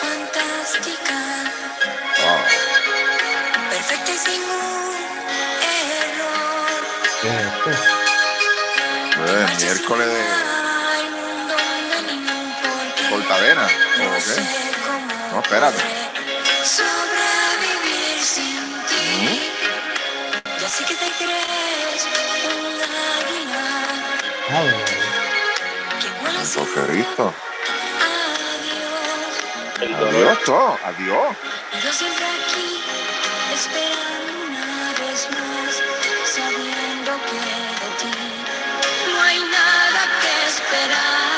Fantástica, Ah, perfecta y sin error. ¿Qué eh, miércoles de cortavena. ¿O qué? No, espérate. Sobrevivir sin ti. Ya sé que te crees un águila Ah, bueno. El dolor. Adiós, todo. Adiós. Yo siempre aquí esperando una vez más, sabiendo que de ti no hay nada que esperar.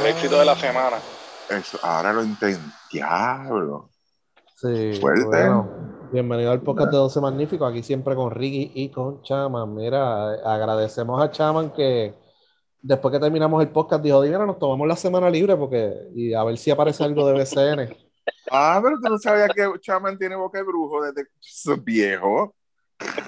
El éxito de la semana. Eso, ahora lo entendí. Diablo. Sí, Fuerte. bueno, bienvenido al podcast de 12 Magníficos, aquí siempre con Ricky y con Chaman. Mira, agradecemos a Chaman que después que terminamos el podcast dijo, mira, nos tomamos la semana libre porque y a ver si aparece algo de BCN. Ah, pero tú no sabías que Chaman tiene boca de brujo desde su viejo.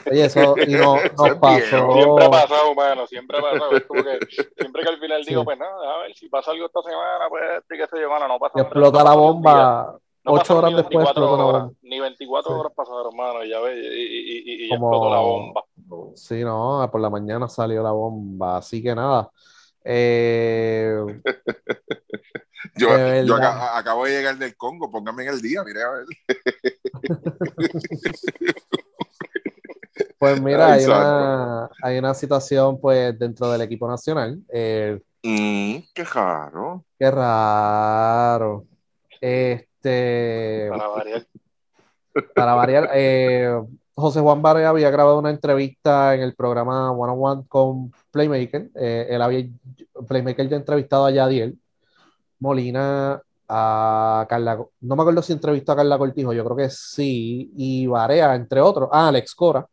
Oye, eso y no, nos es pasó. Siempre ha pasado, mano, siempre ha pasado. Es como que siempre que al final Sí. digo, pues nada, a ver si pasa algo esta semana, pues y qué sé yo, mano, no pasa Y explota la bomba. No Ocho horas ni después 24 explotó la bomba. Ni 24 Sí. horas pasaron, mano, y ya ves, y, y, y, y Como- explotó la bomba. Sí, no, por la mañana salió la bomba, así que nada. Eh, Yo, De yo acabo de llegar del Congo, póngame en el día, mire a ver. pues mira, Ay, hay una, hay una situación pues dentro del equipo nacional. Eh, Mm, qué raro. qué raro. Este, Para variar. para variar, eh, José Juan Barea había grabado una entrevista en el programa One on One con Playmaker. Eh, él había, Playmaker ya entrevistado a Yadiel Molina, a Carla, no me acuerdo si entrevistó a Carla Cortijo, yo creo que sí, y Barea, entre otros, ah, Alex Cora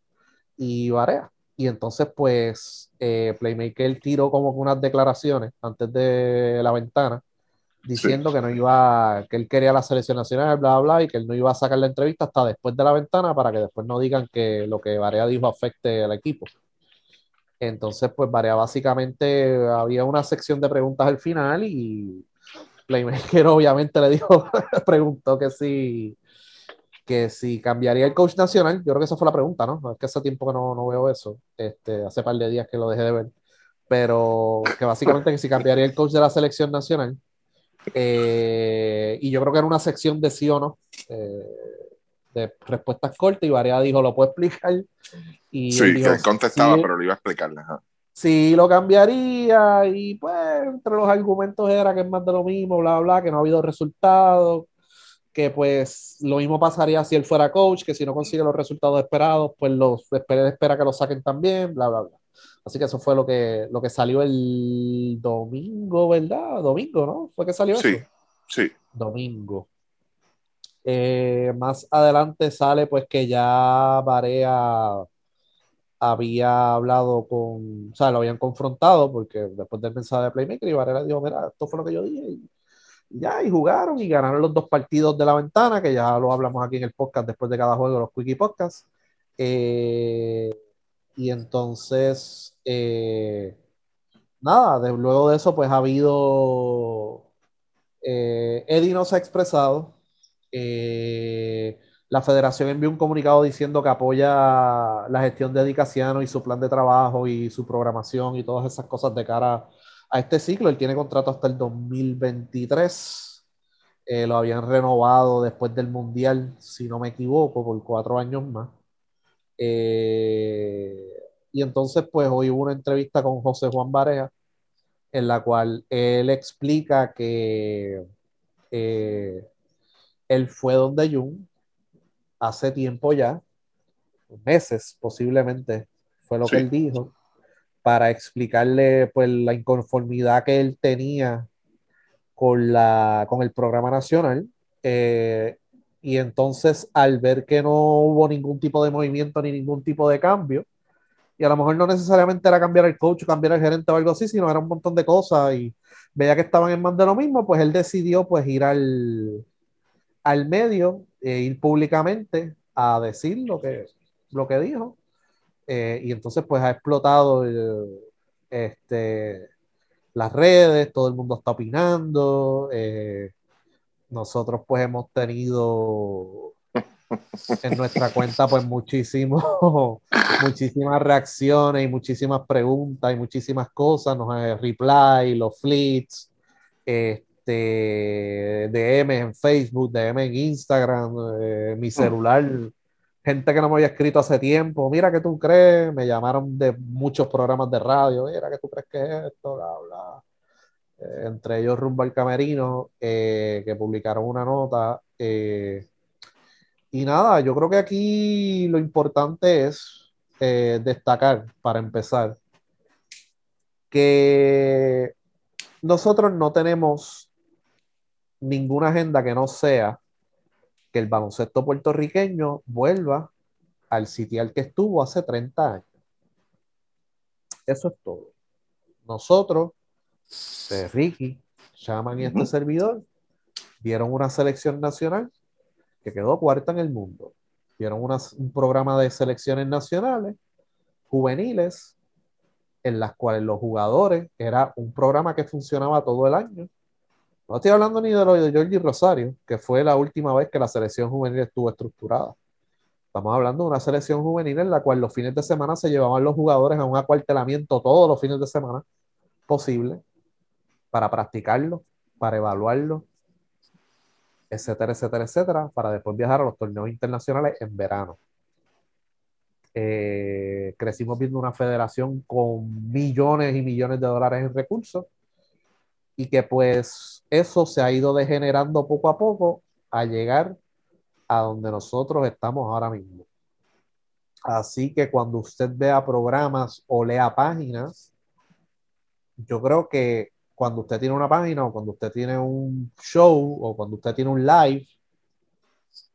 y Barea. Y entonces, pues, eh, Playmaker tiró como que unas declaraciones antes de la ventana diciendo que no iba, que él quería la selección nacional, bla, bla, bla, y que él no iba a sacar la entrevista hasta después de la ventana para que después no digan que lo que Barea dijo afecte al equipo. Entonces, pues Barea básicamente había una sección de preguntas al final y Playmaker obviamente le dijo, preguntó que si, que si cambiaría el coach nacional. Yo creo que esa fue la pregunta, ¿no? Es que hace tiempo que no, no veo eso. Este, hace par de días que lo dejé de ver. Pero que básicamente que si cambiaría el coach de la selección nacional. Eh, y yo creo que era una sección de sí o no, eh, de respuestas cortas, y Barea dijo, ¿lo puedo explicar? Y Sí, él dijo, que él contestaba, "Sí, pero lo iba a explicarle. ajá. sí lo cambiaría, y pues entre los argumentos era que es más de lo mismo, bla, bla, que no ha habido resultados, que pues lo mismo pasaría si él fuera coach, que si no consigue los resultados esperados, pues los espera, espera que lo saquen también, bla, bla, bla. Así que eso fue lo que, lo que salió el domingo, ¿verdad? Domingo, ¿no? ¿Fue que salió Sí, eso? sí. Domingo. Eh, más adelante sale pues que ya Barea había hablado con, o sea, lo habían confrontado porque después del mensaje de Playmaker y Barea le dijo, mira, esto fue lo que yo dije y, y ya, y jugaron y ganaron los dos partidos de la ventana, que ya lo hablamos aquí en el podcast después de cada juego, los Quickie Podcasts. Eh, y entonces, eh, nada, de- luego de eso, pues ha habido. eh, Eddie no se ha expresado. Eh, la federación envió un comunicado diciendo que apoya la gestión de Dicasiano y su plan de trabajo y su programación y todas esas cosas de cara a este ciclo. Él tiene contrato hasta el 2023. Eh, lo habían renovado después del Mundial, si no me equivoco, por cuatro años más. Eh, y entonces, pues hoy hubo una entrevista con José Juan Barea, en la cual él explica que eh, él fue donde Jung hace tiempo ya, meses posiblemente, fue lo Sí. que él dijo, para explicarle pues la inconformidad que él tenía con, la, con el programa nacional. eh, y entonces al ver que no hubo ningún tipo de movimiento ni ningún tipo de cambio, y a lo mejor no necesariamente era cambiar el coach cambiar el gerente o algo así, sino era un montón de cosas y veía que estaban en más de lo mismo, pues él decidió pues ir al, al medio eh, ir públicamente a decir lo que, lo que dijo. Eh, y entonces pues ha explotado el- este, las redes, todo el mundo está opinando. eh, nosotros pues hemos tenido en nuestra cuenta pues muchísimo, muchísimas reacciones y muchísimas preguntas y muchísimas cosas, nos eh, reply, los fleets, este, DM en Facebook, DM en Instagram, eh, mi celular, gente que no me había escrito hace tiempo, mira qué tú crees, me llamaron de muchos programas de radio, mira qué tú crees que es esto, bla, bla. Eh, entre ellos Rumbo al Camerino, eh, que publicaron una nota. eh, y nada, yo creo que aquí lo importante es destacar, para empezar, que nosotros no tenemos ninguna agenda que no sea que el baloncesto puertorriqueño vuelva al sitial que estuvo hace 30 años. Eso es todo. Nosotros, eh, Ricky, Shaman y este servidor, vieron una selección nacional que quedó cuarta en el mundo. Vieron un programa de selecciones nacionales juveniles en las cuales los jugadores era un programa que funcionaba todo el año. No estoy hablando ni de lo de Jordi Rosario, que fue la última vez que la selección juvenil estuvo estructurada. Estamos hablando de una selección juvenil en la cual los fines de semana se llevaban los jugadores a un acuartelamiento todos los fines de semana posible para practicarlo, para evaluarlo, etcétera, etcétera, etcétera, para después viajar a los torneos internacionales en verano. Eh, crecimos viendo una federación con millones y millones de dólares en recursos y que pues eso se ha ido degenerando poco a poco a llegar a donde nosotros estamos ahora mismo. Así que cuando usted vea programas o lea páginas, yo creo que cuando usted tiene una página o cuando usted tiene un show o cuando usted tiene un live,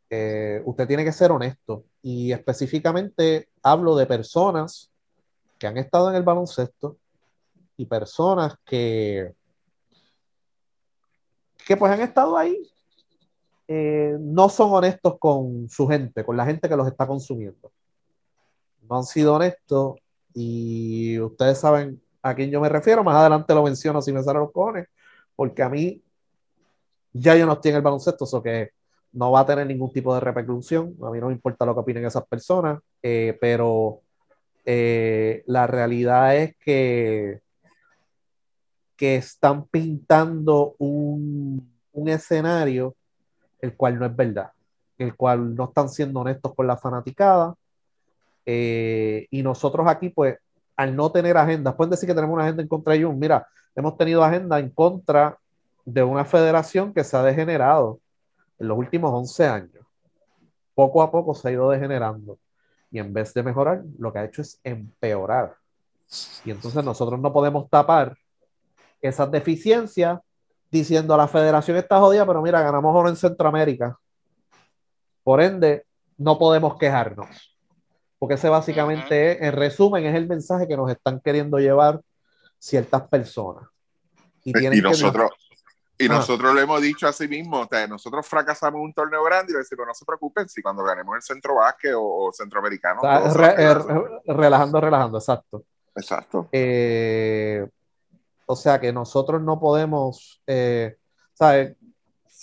eh, usted tiene que ser honesto. Y específicamente hablo de personas que han estado en el baloncesto y personas que, que pues han estado ahí. eh, no son honestos con su gente, con la gente que los está consumiendo. No han sido honestos y ustedes saben a quién yo me refiero. Más adelante lo menciono si me salen los cojones, porque a mí ya yo no estoy en el baloncesto, eso que no va a tener ningún tipo de repercusión. A mí no me importa lo que opinen esas personas, eh, pero eh, la realidad es que, que están pintando un, un escenario el cual no es verdad, el cual no están siendo honestos con la fanaticada. eh, y nosotros aquí, pues, al no tener agenda, pueden decir que tenemos una agenda en contra de Jun. Mira, hemos tenido agenda en contra de una federación que se ha degenerado en los últimos 11 años. Poco a poco se ha ido degenerando. Y en vez de mejorar, lo que ha hecho es empeorar. Y entonces nosotros no podemos tapar esas deficiencias diciendo la federación está jodida, pero mira, ganamos oro en Centroamérica. Por ende, no podemos quejarnos. Porque ese básicamente, es, en resumen, es el mensaje que nos están queriendo llevar ciertas personas. Y, que- nosotros, y Ah. nosotros lo hemos dicho así mismo, o sea, nosotros fracasamos en un torneo grande y le decimos, no se preocupen si cuando ganemos el centro básquet o, o centroamericano. o sea, re- a eh, relajando, relajando, exacto. Exacto. Eh, o sea que nosotros no podemos, eh, ¿sabes?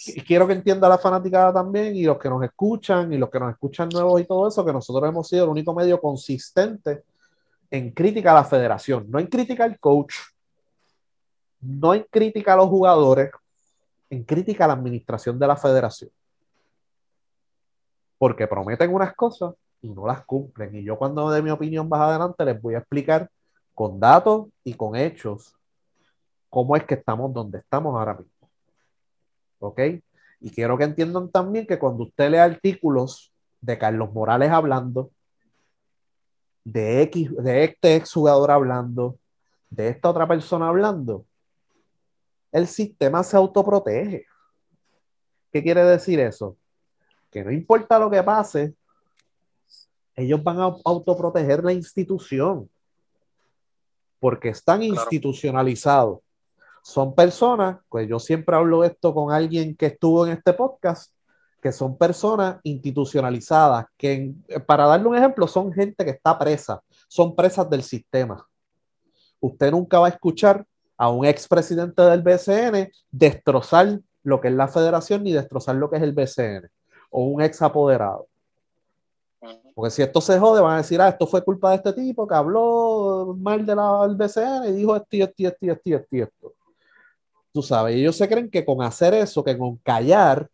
Qu- Quiero que entienda la fanaticada también y los que nos escuchan y los que nos escuchan nuevos y todo eso, que nosotros hemos sido el único medio consistente en crítica a la federación, no en crítica al coach, no en crítica a los jugadores, en crítica a la administración de la federación. Porque prometen unas cosas y no las cumplen. Y yo cuando dé mi opinión más adelante les voy a explicar con datos y con hechos cómo es que estamos donde estamos ahora mismo. ¿Ok? Y quiero que entiendan también que cuando usted lee artículos de Carlos Morales hablando, de X, de este exjugador hablando, de esta otra persona hablando, el sistema se autoprotege. ¿Qué quiere decir eso? Que no importa lo que pase, ellos van a autoproteger la institución porque están Claro. institucionalizados. Son personas, pues yo siempre hablo esto con alguien que estuvo en este podcast, que son personas institucionalizadas, que para darle un ejemplo, son gente que está presa, son presas del sistema. Usted nunca va a escuchar a un expresidente del BCN destrozar lo que es la federación ni destrozar lo que es el BCN o un ex apoderado. Porque si esto se jode, van a decir, ah, esto fue culpa de este tipo que habló mal del BCN y dijo esto, esto, esto, esto, esto. Tú sabes, ellos se creen que con hacer eso, que con callar,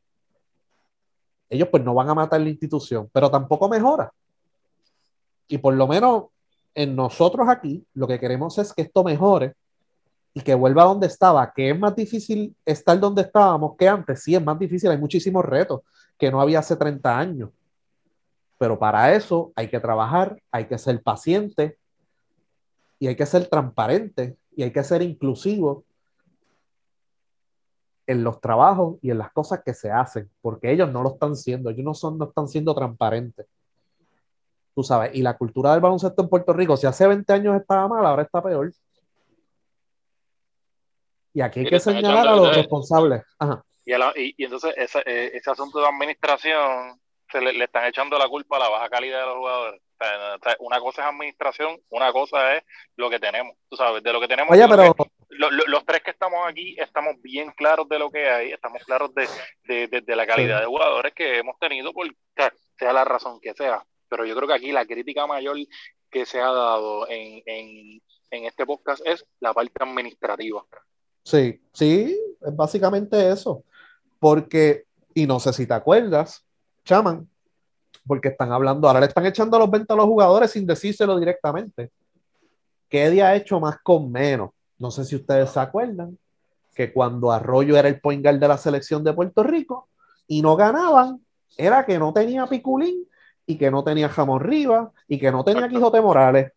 ellos pues no van a matar la institución, pero tampoco mejora. Y por lo menos en nosotros aquí, lo que queremos es que esto mejore y que vuelva a donde estaba, que es más difícil estar donde estábamos que antes. Sí, es más difícil, hay muchísimos retos que no había hace 30 años. Pero para eso hay que trabajar, hay que ser paciente y hay que ser transparente y hay que ser inclusivo en los trabajos y en las cosas que se hacen, porque ellos no lo están siendo, ellos no, son, no están siendo transparentes. Tú sabes, y la cultura del baloncesto en Puerto Rico, si hace 20 años estaba mal, ahora está peor. Y aquí hay que señalar a los responsables. Ajá. Y, y, y, entonces ese, eh, ese, asunto de administración se le, le, están echando la culpa a la baja calidad de los jugadores. O sea, una cosa es administración, una cosa es lo que tenemos. Tú sabes, de lo que tenemos. Oye, pero. Que, lo, lo, los tres que estamos aquí estamos bien claros de lo que hay, estamos claros de, de, de, de la calidad sí. de jugadores que hemos tenido, por sea la razón que sea. Pero yo creo que aquí la crítica mayor que se ha dado en, en, en este podcast es la parte administrativa. Sí, sí, es básicamente eso. Porque, y no sé si te acuerdas, chaman, porque están hablando, ahora le están echando los ventas a los jugadores sin decírselo directamente. ¿Qué día ha hecho más con menos? No sé si ustedes se acuerdan que cuando Arroyo era el point guard de la selección de Puerto Rico y no ganaban, era que no tenía Piculín y que no tenía Jamón Rivas y que no tenía Quijote Morales.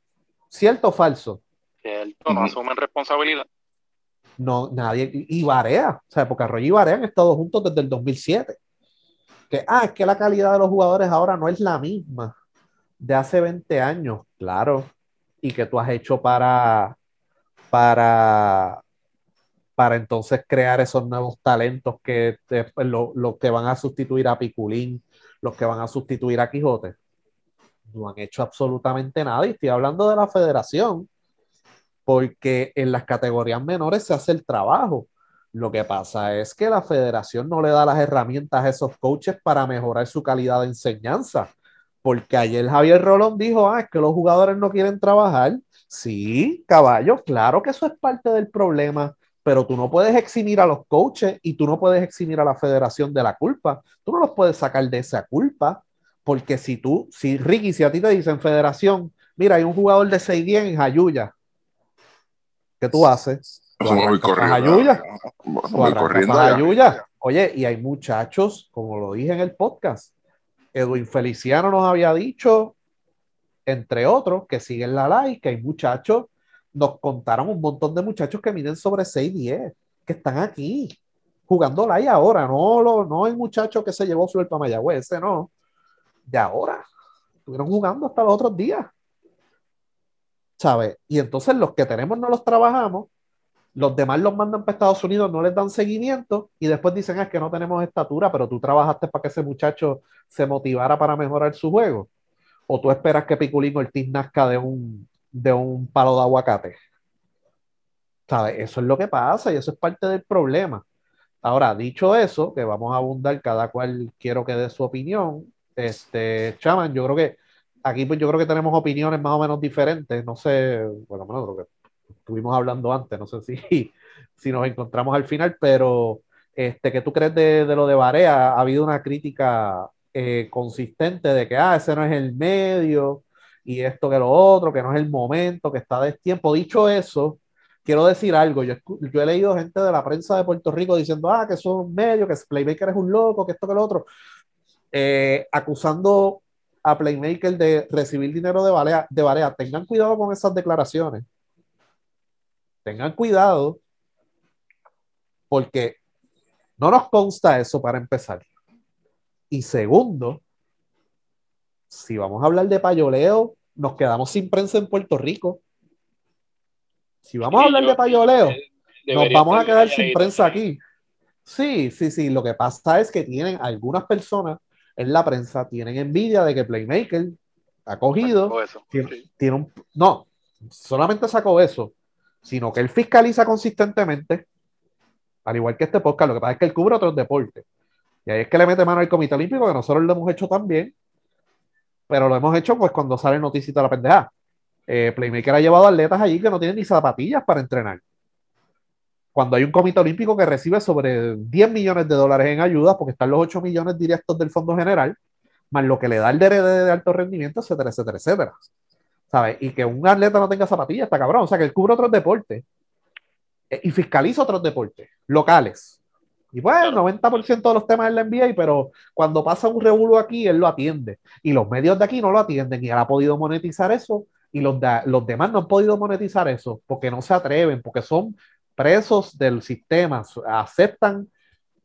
¿Cierto o falso? Cierto, no asumen responsabilidad. No, nadie, y Barea, o sea, porque Arroyo y Barea han estado juntos desde el 2007. Que, ah, es que la calidad de los jugadores ahora no es la misma de hace 20 años, claro, y que tú has hecho para, para, para entonces crear esos nuevos talentos que te, lo, lo, que van a sustituir a Piculín, los que van a sustituir a Quijote. No han hecho absolutamente nada y estoy hablando de la federación porque en las categorías menores se hace el trabajo. Lo que pasa es que la federación no le da las herramientas a esos coaches para mejorar su calidad de enseñanza. Porque ayer Javier Rolón dijo, ah, es que los jugadores no quieren trabajar. Sí, caballo, claro que eso es parte del problema, pero tú no puedes eximir a los coaches y tú no puedes eximir a la federación de la culpa. Tú no los puedes sacar de esa culpa, porque si tú, si Ricky, si a ti te dicen federación, mira, hay un jugador de 6-10 en Jayuya, ¿qué tú haces? Voy corriendo. Voy corriendo. Oye, y hay muchachos, como lo dije en el podcast, Edwin Feliciano nos había dicho, entre otros, que siguen la like, que hay muchachos, nos contaron un montón de muchachos que miden sobre 6, 10, que están aquí, jugando like ahora, no, lo, no el muchacho que se llevó su el Mayagüez, ese no, de ahora, estuvieron jugando hasta los otros días. ¿sabes? Y entonces los que tenemos no los trabajamos, los demás los mandan para Estados Unidos, no les dan seguimiento y después dicen es que no tenemos estatura, pero tú trabajaste para que ese muchacho se motivara para mejorar su juego. O tú esperas que Piculín Ortiz nazca de un, de un palo de aguacate. ¿Sabes? Eso es lo que pasa y eso es parte del problema. Ahora, dicho eso, que vamos a abundar, cada cual quiero que dé su opinión. Este, Chaman, yo creo que aquí pues yo creo que tenemos opiniones más o menos diferentes, no sé, bueno, bueno, lo que estuvimos hablando antes, no sé si, si nos encontramos al final, pero este, ¿qué tú crees de, de lo de Barea? Ha habido una crítica eh, consistente de que, ah, ese no es el medio y esto que lo otro, que no es el momento, que está de tiempo. Dicho eso, quiero decir algo, yo, yo he leído gente de la prensa de Puerto Rico diciendo, ah, que son medios, que Playmaker es un loco, que esto que lo otro, eh, acusando a Playmaker de recibir dinero de Barea, de Barea. Tengan cuidado con esas declaraciones. Tengan cuidado porque no nos consta eso para empezar. Y segundo, si vamos a hablar de payoleo, nos quedamos sin prensa en Puerto Rico. Si vamos a hablar de payoleo, nos vamos a quedar sin prensa aquí. Sí, sí, sí. Lo que pasa es que tienen algunas personas en la prensa tienen envidia de que Playmaker ha cogido, Sacó eso, tiene, sí. tiene un, no, solamente sacó eso, sino que él fiscaliza consistentemente, al igual que este podcast. Lo que pasa es que él cubre otros deportes. Y ahí es que le mete mano al Comité Olímpico, que nosotros lo hemos hecho también, pero lo hemos hecho pues cuando sale noticita de la pendeja. Eh, Playmaker ha llevado atletas allí que no tienen ni zapatillas para entrenar. Cuando hay un comité olímpico que recibe sobre 10 millones de dólares en ayuda, porque están los 8 millones directos del Fondo General, más lo que le da el DRD de alto rendimiento, etcétera, etcétera, etcétera. ¿Sabes? Y que un atleta no tenga zapatillas, está cabrón. O sea, que él cubre otros deportes eh, y fiscaliza otros deportes locales. Y pues, el 90% de los temas él la NBA, pero cuando pasa un revuelo aquí, él lo atiende. Y los medios de aquí no lo atienden y él ha podido monetizar eso y los, de- los demás no han podido monetizar eso porque no se atreven, porque son presos del sistema, aceptan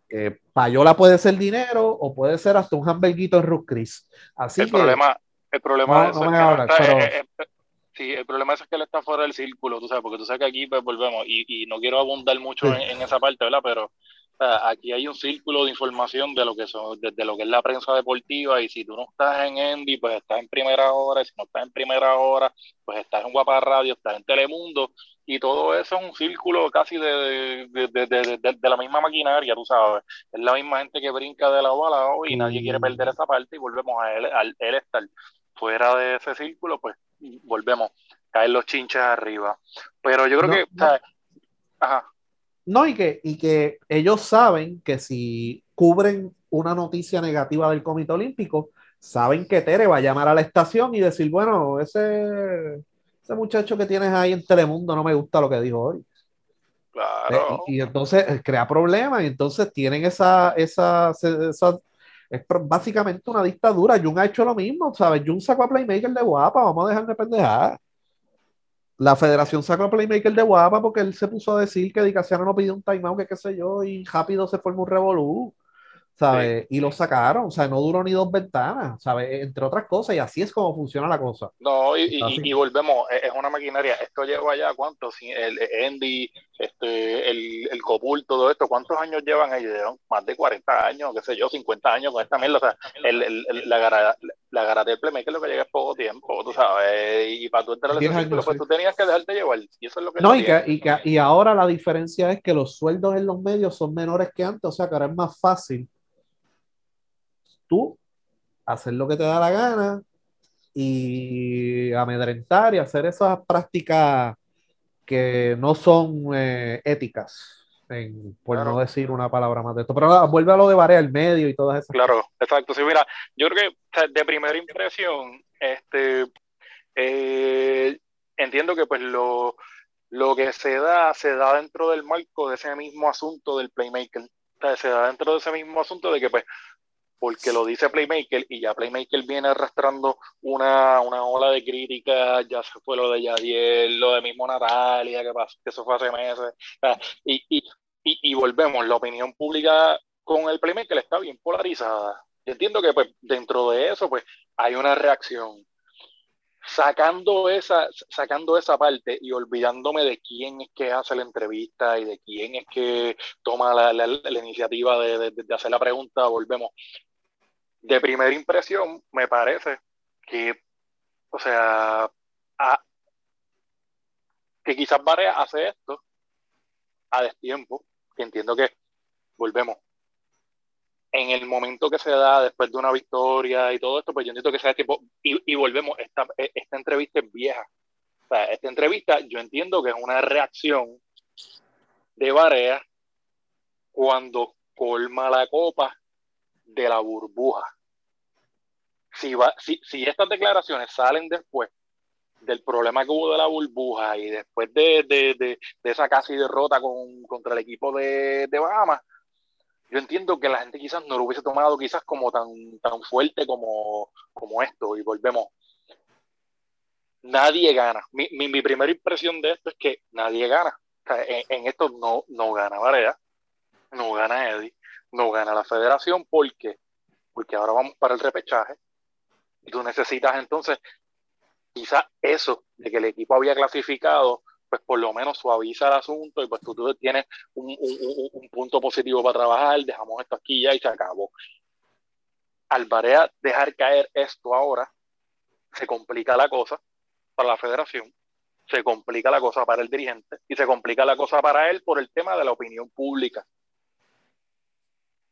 que payola puede ser dinero o puede ser hasta un hamburguito en Ruth Chris. Así el que, problema, el problema eh, eh, eh, sí, el problema es que él está fuera del círculo, tú sabes, porque tú sabes que aquí pues volvemos y, y no quiero abundar mucho Sí. en, en esa parte, ¿verdad? Pero aquí hay un círculo de información de lo que son, de, de lo que es la prensa deportiva y si tú no estás en Endy, pues estás en primera hora, y si no estás en primera hora, pues estás en Guapa Radio, estás en Telemundo y todo eso es un círculo casi de, de, de, de, de- de la misma maquinaria, tú sabes. Es la misma gente que brinca de lado a lado y nadie quiere perder esa parte y volvemos a él, al él estar fuera de ese círculo, pues volvemos, caen los chinches arriba. Pero yo creo No, que, o no. sea, ajá, No, y que, y que ellos saben que si cubren una noticia negativa del Comité Olímpico, saben que Tere va a llamar a la estación y decir, bueno, ese, ese muchacho que tienes ahí en Telemundo no me gusta lo que dijo hoy. claro. Eh, y, y entonces eh, crea problemas y entonces tienen esa, esa, esa- es básicamente una dictadura. Jun ha hecho lo mismo, ¿sabes? Jun sacó a Playmaker de guapa, vamos a dejar de pendejar. La federación sacó a Playmaker de guapa porque él se puso a decir que Dicasiano no pidió un timeout, que qué sé yo, y rápido se formó un revolú, ¿sabes? Y lo sacaron, o sea, no duró ni dos ventanas, ¿sabes? Entre otras cosas, y así es como funciona la cosa. No, y, y- y volvemos, es es una maquinaria. Esto lleva ya, ¿cuántos? Sí, El, Andy, este, el, el Copul, todo esto, ¿cuántos años llevan ellos? Más de 40 años, qué sé yo, 50 años con esta mierda. O sea, el, el- el- la gara, la gara del playmaker lo que llega es poco tiempo, tú sabes. Y para tú entrar a ese 10 años, círculo, pues sí. tú tenías que dejarte llevar. Y eso es lo que No, y, que, y, que- y ahora la diferencia es que los sueldos en los medios son menores que antes, o sea que ahora es más fácil tú hacer lo que te da la gana y amedrentar y hacer esas prácticas que no son eh, éticas, en- por Claro. no decir una palabra más de esto. Pero nada, vuelve a lo de Varea al medio y todas esas Claro, exacto. Sí, mira, yo creo que de primera impresión, este, eh, entiendo que pues lo, lo que se da, se da dentro del marco de ese mismo asunto del Playmaker. O sea, se da dentro de ese mismo asunto de que pues, porque lo dice Playmaker y ya Playmaker viene arrastrando una, una ola de crítica, ya se fue lo de Yadiel, lo de mismo Natalia, que pasó, que eso fue hace meses. Y, y, y, y volvemos, la opinión pública con el Playmaker está bien polarizada. Yo entiendo que pues dentro de eso pues hay una reacción. Sacando esa, sacando esa parte y olvidándome de quién es que hace la entrevista y de quién es que toma la, la- iniciativa de- de hacer la pregunta, volvemos. De primera impresión, me parece que, o sea, a- que quizás Varea hace esto a destiempo, que entiendo que volvemos. En el momento que se da después de una victoria y todo esto, pues yo entiendo que sea tipo, y, y volvemos, esta, esta entrevista es vieja. O sea, esta entrevista yo entiendo que es una reacción de Varea cuando colma la copa de la burbuja. Si, va, si, si estas declaraciones salen después del problema que hubo de la burbuja y después de, de, de, de esa casi derrota con, contra el equipo de, Bahamas, yo entiendo que la gente quizás no lo hubiese tomado quizás como tan, tan fuerte como, como esto y volvemos. Nadie gana. Mi, mi, mi primera impresión de esto es que nadie gana. En, en, esto no, no gana Varea, no gana Eddie, no gana la federación. ¿Por qué? Porque ahora vamos para el repechaje y tú necesitas entonces quizás eso de que el equipo había clasificado pues por lo menos suaviza el asunto y pues tú, tienes un, un, un, punto positivo para trabajar, dejamos esto aquí ya y se acabó. Al Barea dejar caer esto ahora, se complica la cosa para la federación, se complica la cosa para el dirigente y se complica la cosa para él por el tema de la opinión pública.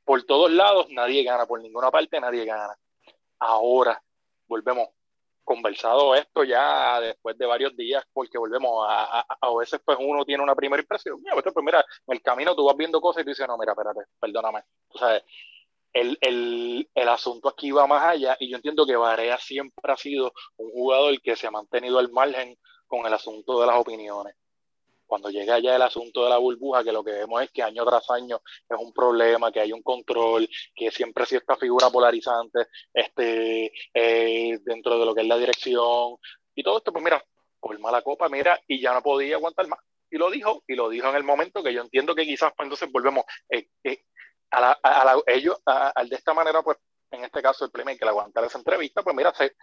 Por todos lados nadie gana, por ninguna parte nadie gana. Ahora, volvemos, conversado esto ya después de varios días, porque volvemos a, a, a veces pues uno tiene una primera impresión, mira, pues, mira, en el camino tú vas viendo cosas y tú dices, no, mira, espérate, perdóname. O sea, el, el, el, asunto aquí va más allá y yo entiendo que Varea siempre ha sido un jugador que se ha mantenido al margen con el asunto de las opiniones. Cuando llega ya el asunto de la burbuja, que lo que vemos es que año tras año es un problema, que hay un control, que siempre ha sido esta figura polarizante este, eh, dentro de lo que es la dirección y todo esto, pues mira, colma la copa, mira, y ya no podía aguantar más. Y lo dijo, y lo dijo en el momento que yo entiendo que quizás pues, entonces volvemos eh, eh, a, ellos, a, de esta manera, pues en este caso el le aguantar esa entrevista, pues mira, se,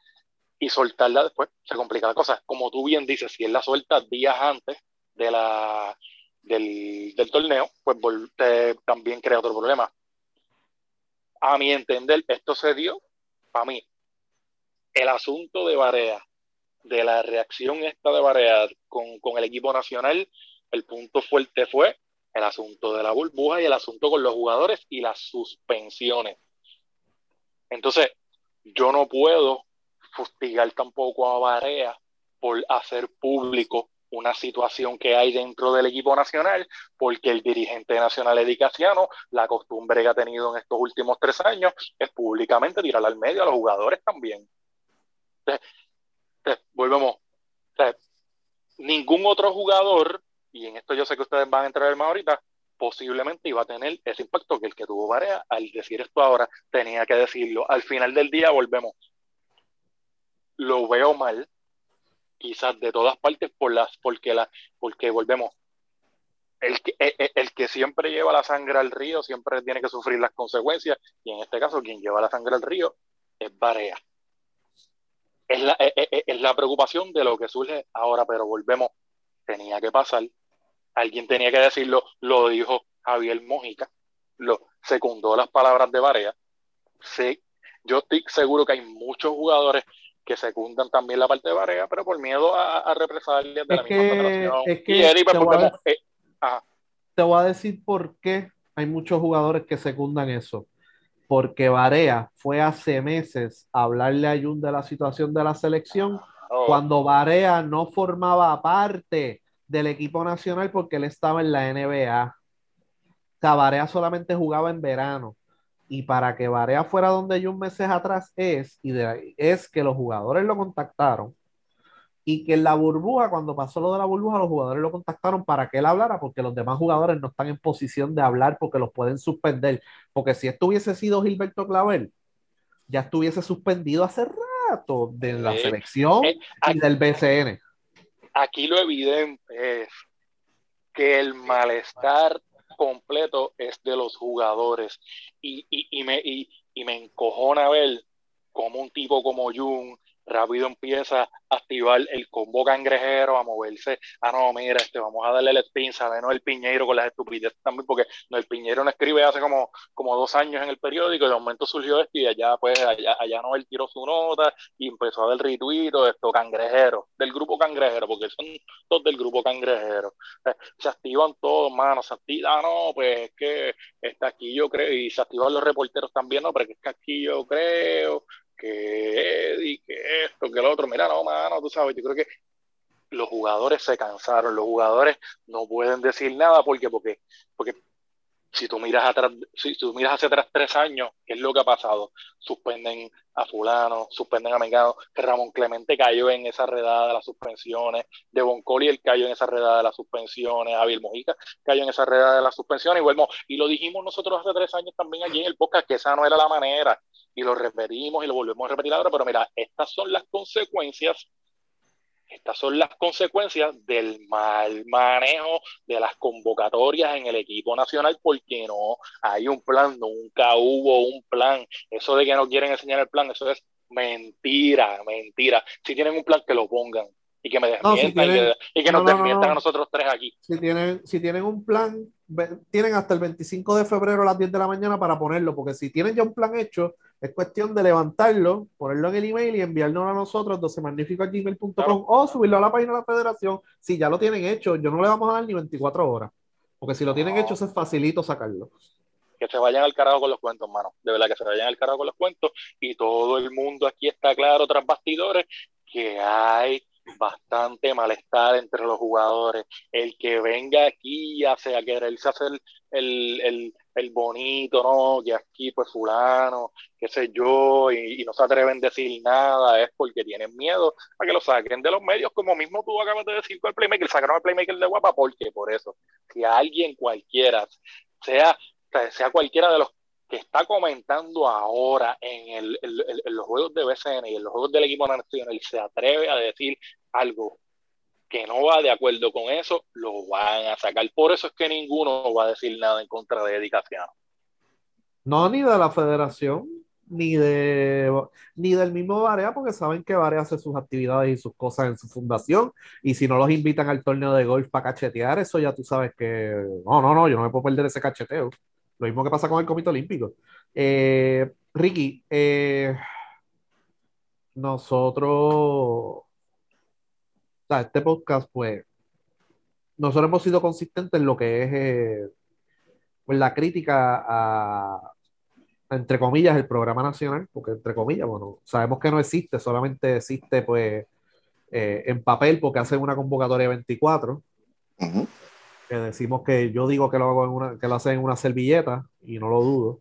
y soltarla después se complica la cosa. Como tú bien dices, si él la suelta días antes de la, del, del torneo, pues te, también crea otro problema. A mi entender, esto se dio, para mí, el asunto de Barea, de la reacción esta de Barea con, con el equipo nacional, el punto fuerte fue el asunto de la burbuja y el asunto con los jugadores y las suspensiones. Entonces, yo no puedo fustigar tampoco a Barea por hacer público una situación que hay dentro del equipo nacional, porque el dirigente nacional edicaciano, la costumbre que ha tenido en estos últimos tres años es públicamente tirar al medio a los jugadores también. Entonces, entonces, volvemos. Ningún otro jugador, y en esto yo sé que ustedes van a entrar más ahorita, posiblemente iba a tener ese impacto que el que tuvo Varea al decir esto ahora tenía que decirlo. Al final del día volvemos lo veo mal, quizás de todas partes, por las, porque, la, porque volvemos. El que, el, e, el que siempre lleva la sangre al río siempre tiene que sufrir las consecuencias, y en este caso, quien lleva la sangre al río es Barea. Es la, es, e, e, es la preocupación de lo que surge ahora, pero volvemos, tenía que pasar, alguien tenía que decirlo, lo dijo Javier Mojica, lo secundó las palabras de Barea. Sí, yo estoy seguro que hay muchos jugadores que secundan también la parte de Varea, pero por miedo a, a represalias de Es la misma que, federación. es que y pues, te, voy a, volvemos, eh, te voy a decir por qué hay muchos jugadores que secundan eso. Porque Varea fue hace meses a hablarle a Jun de la situación de la selección oh, cuando Varea no formaba parte del equipo nacional porque él estaba en la NBA. O sea, Varea solamente jugaba en verano. Y para que Varea fuera donde Jun meses atrás es, y de, es que los jugadores lo contactaron y que en la burbuja, cuando pasó lo de la burbuja, los jugadores lo contactaron para que él hablara, porque los demás jugadores no están en posición de hablar porque los pueden suspender. Porque si esto hubiese sido Gilberto Clavel, ya estuviese suspendido hace rato de la eh, selección eh, y del BCN. aquí lo evidente es que el malestar completo es de los jugadores. Y, y, y me, y, y me encojona ver como un tipo como Jun rápido empieza a activar el combo cangrejero, a moverse, ah no, mira, este, vamos a darle el spin, sabe, no el piñero con las estupideces también, porque no, el piñero no escribe hace como, como dos años en el periódico, y de momento surgió esto y allá pues, allá, allá no, tiró su nota y empezó a dar rituito, esto, cangrejero, del grupo cangrejero, porque son todos del grupo cangrejero. Se activan todos, mano, se activan, ah, no, pues es que está aquí yo creo, y se activan los reporteros también, no, pero es que aquí yo creo, que Eddie, que esto, que lo otro. Mira, no, mano, tú sabes, yo creo que los jugadores se cansaron, los jugadores no pueden decir nada porque, porque, porque si tú miras atrás, si tú miras hacia atrás tres años, ¿qué es lo que ha pasado? Suspenden a fulano, suspenden a Mengano, Ramón Clemente cayó en esa redada de las suspensiones, de Collier cayó en esa redada de las suspensiones, Javier Mojica cayó en esa redada de las suspensiones, y bueno, y lo dijimos nosotros hace tres años también allí en el podcast, que esa no era la manera, y lo repetimos y lo volvemos a repetir ahora, pero mira, estas son las consecuencias estas son las consecuencias del mal manejo de las convocatorias en el equipo nacional porque no hay un plan, nunca hubo un plan. Eso de que no quieren enseñar el plan, eso es mentira, mentira. Si tienen un plan, que lo pongan. Y que me No, si desmientan y que- y que no, nos no, desmientan no. a nosotros tres aquí. Si tienen, si tienen un plan, tienen hasta el 25 de febrero a las 10 de la mañana para ponerlo, porque si tienen ya un plan hecho, es cuestión de levantarlo, ponerlo en el email y enviárnoslo a nosotros, docemagnifico.gmail.com Claro. o subirlo a la página de la federación. Si ya lo tienen hecho, yo no le vamos a dar ni 24 horas, porque si lo tienen hecho, es facilito sacarlo. que se vayan al carajo con los cuentos, mano. De verdad que se vayan al carajo con los cuentos. Y todo el mundo aquí está claro, tras bastidores, que hay bastante malestar entre los jugadores. El que venga aquí a, a quererse hacer el, el, el bonito, ¿no? Que aquí, pues, fulano, qué sé yo, y, y no se atreven a decir nada, es porque tienen miedo a que lo saquen de los medios, como mismo tú acabas de decir con el Playmaker, sacaron al Playmaker de Guapa, porque por eso, si alguien cualquiera, sea sea, sea cualquiera de los que está comentando ahora en, el, los juegos de BCN y en los juegos del equipo nacional se atreve a decir algo que no va de acuerdo con eso, lo van a sacar. Por eso es que ninguno va a decir nada en contra de Edicación. No, ni de la federación, ni de ni del mismo Barea, porque saben que Barea hace sus actividades y sus cosas en su fundación, y si no los invitan al torneo de golf para cachetear, eso ya tú sabes que no, no, no, yo no me puedo perder ese cacheteo. Lo mismo que pasa con el Comité Olímpico. Eh, Ricky, eh, nosotros, este podcast, pues, nosotros hemos sido consistentes en lo que es pues, la crítica a, entre comillas, el programa nacional, porque entre comillas, bueno, sabemos que no existe, solamente existe, pues, en papel, porque hacen una convocatoria 24 Ujú. Que decimos que yo digo que lo hago en una, que lo hacen en una servilleta y no lo dudo.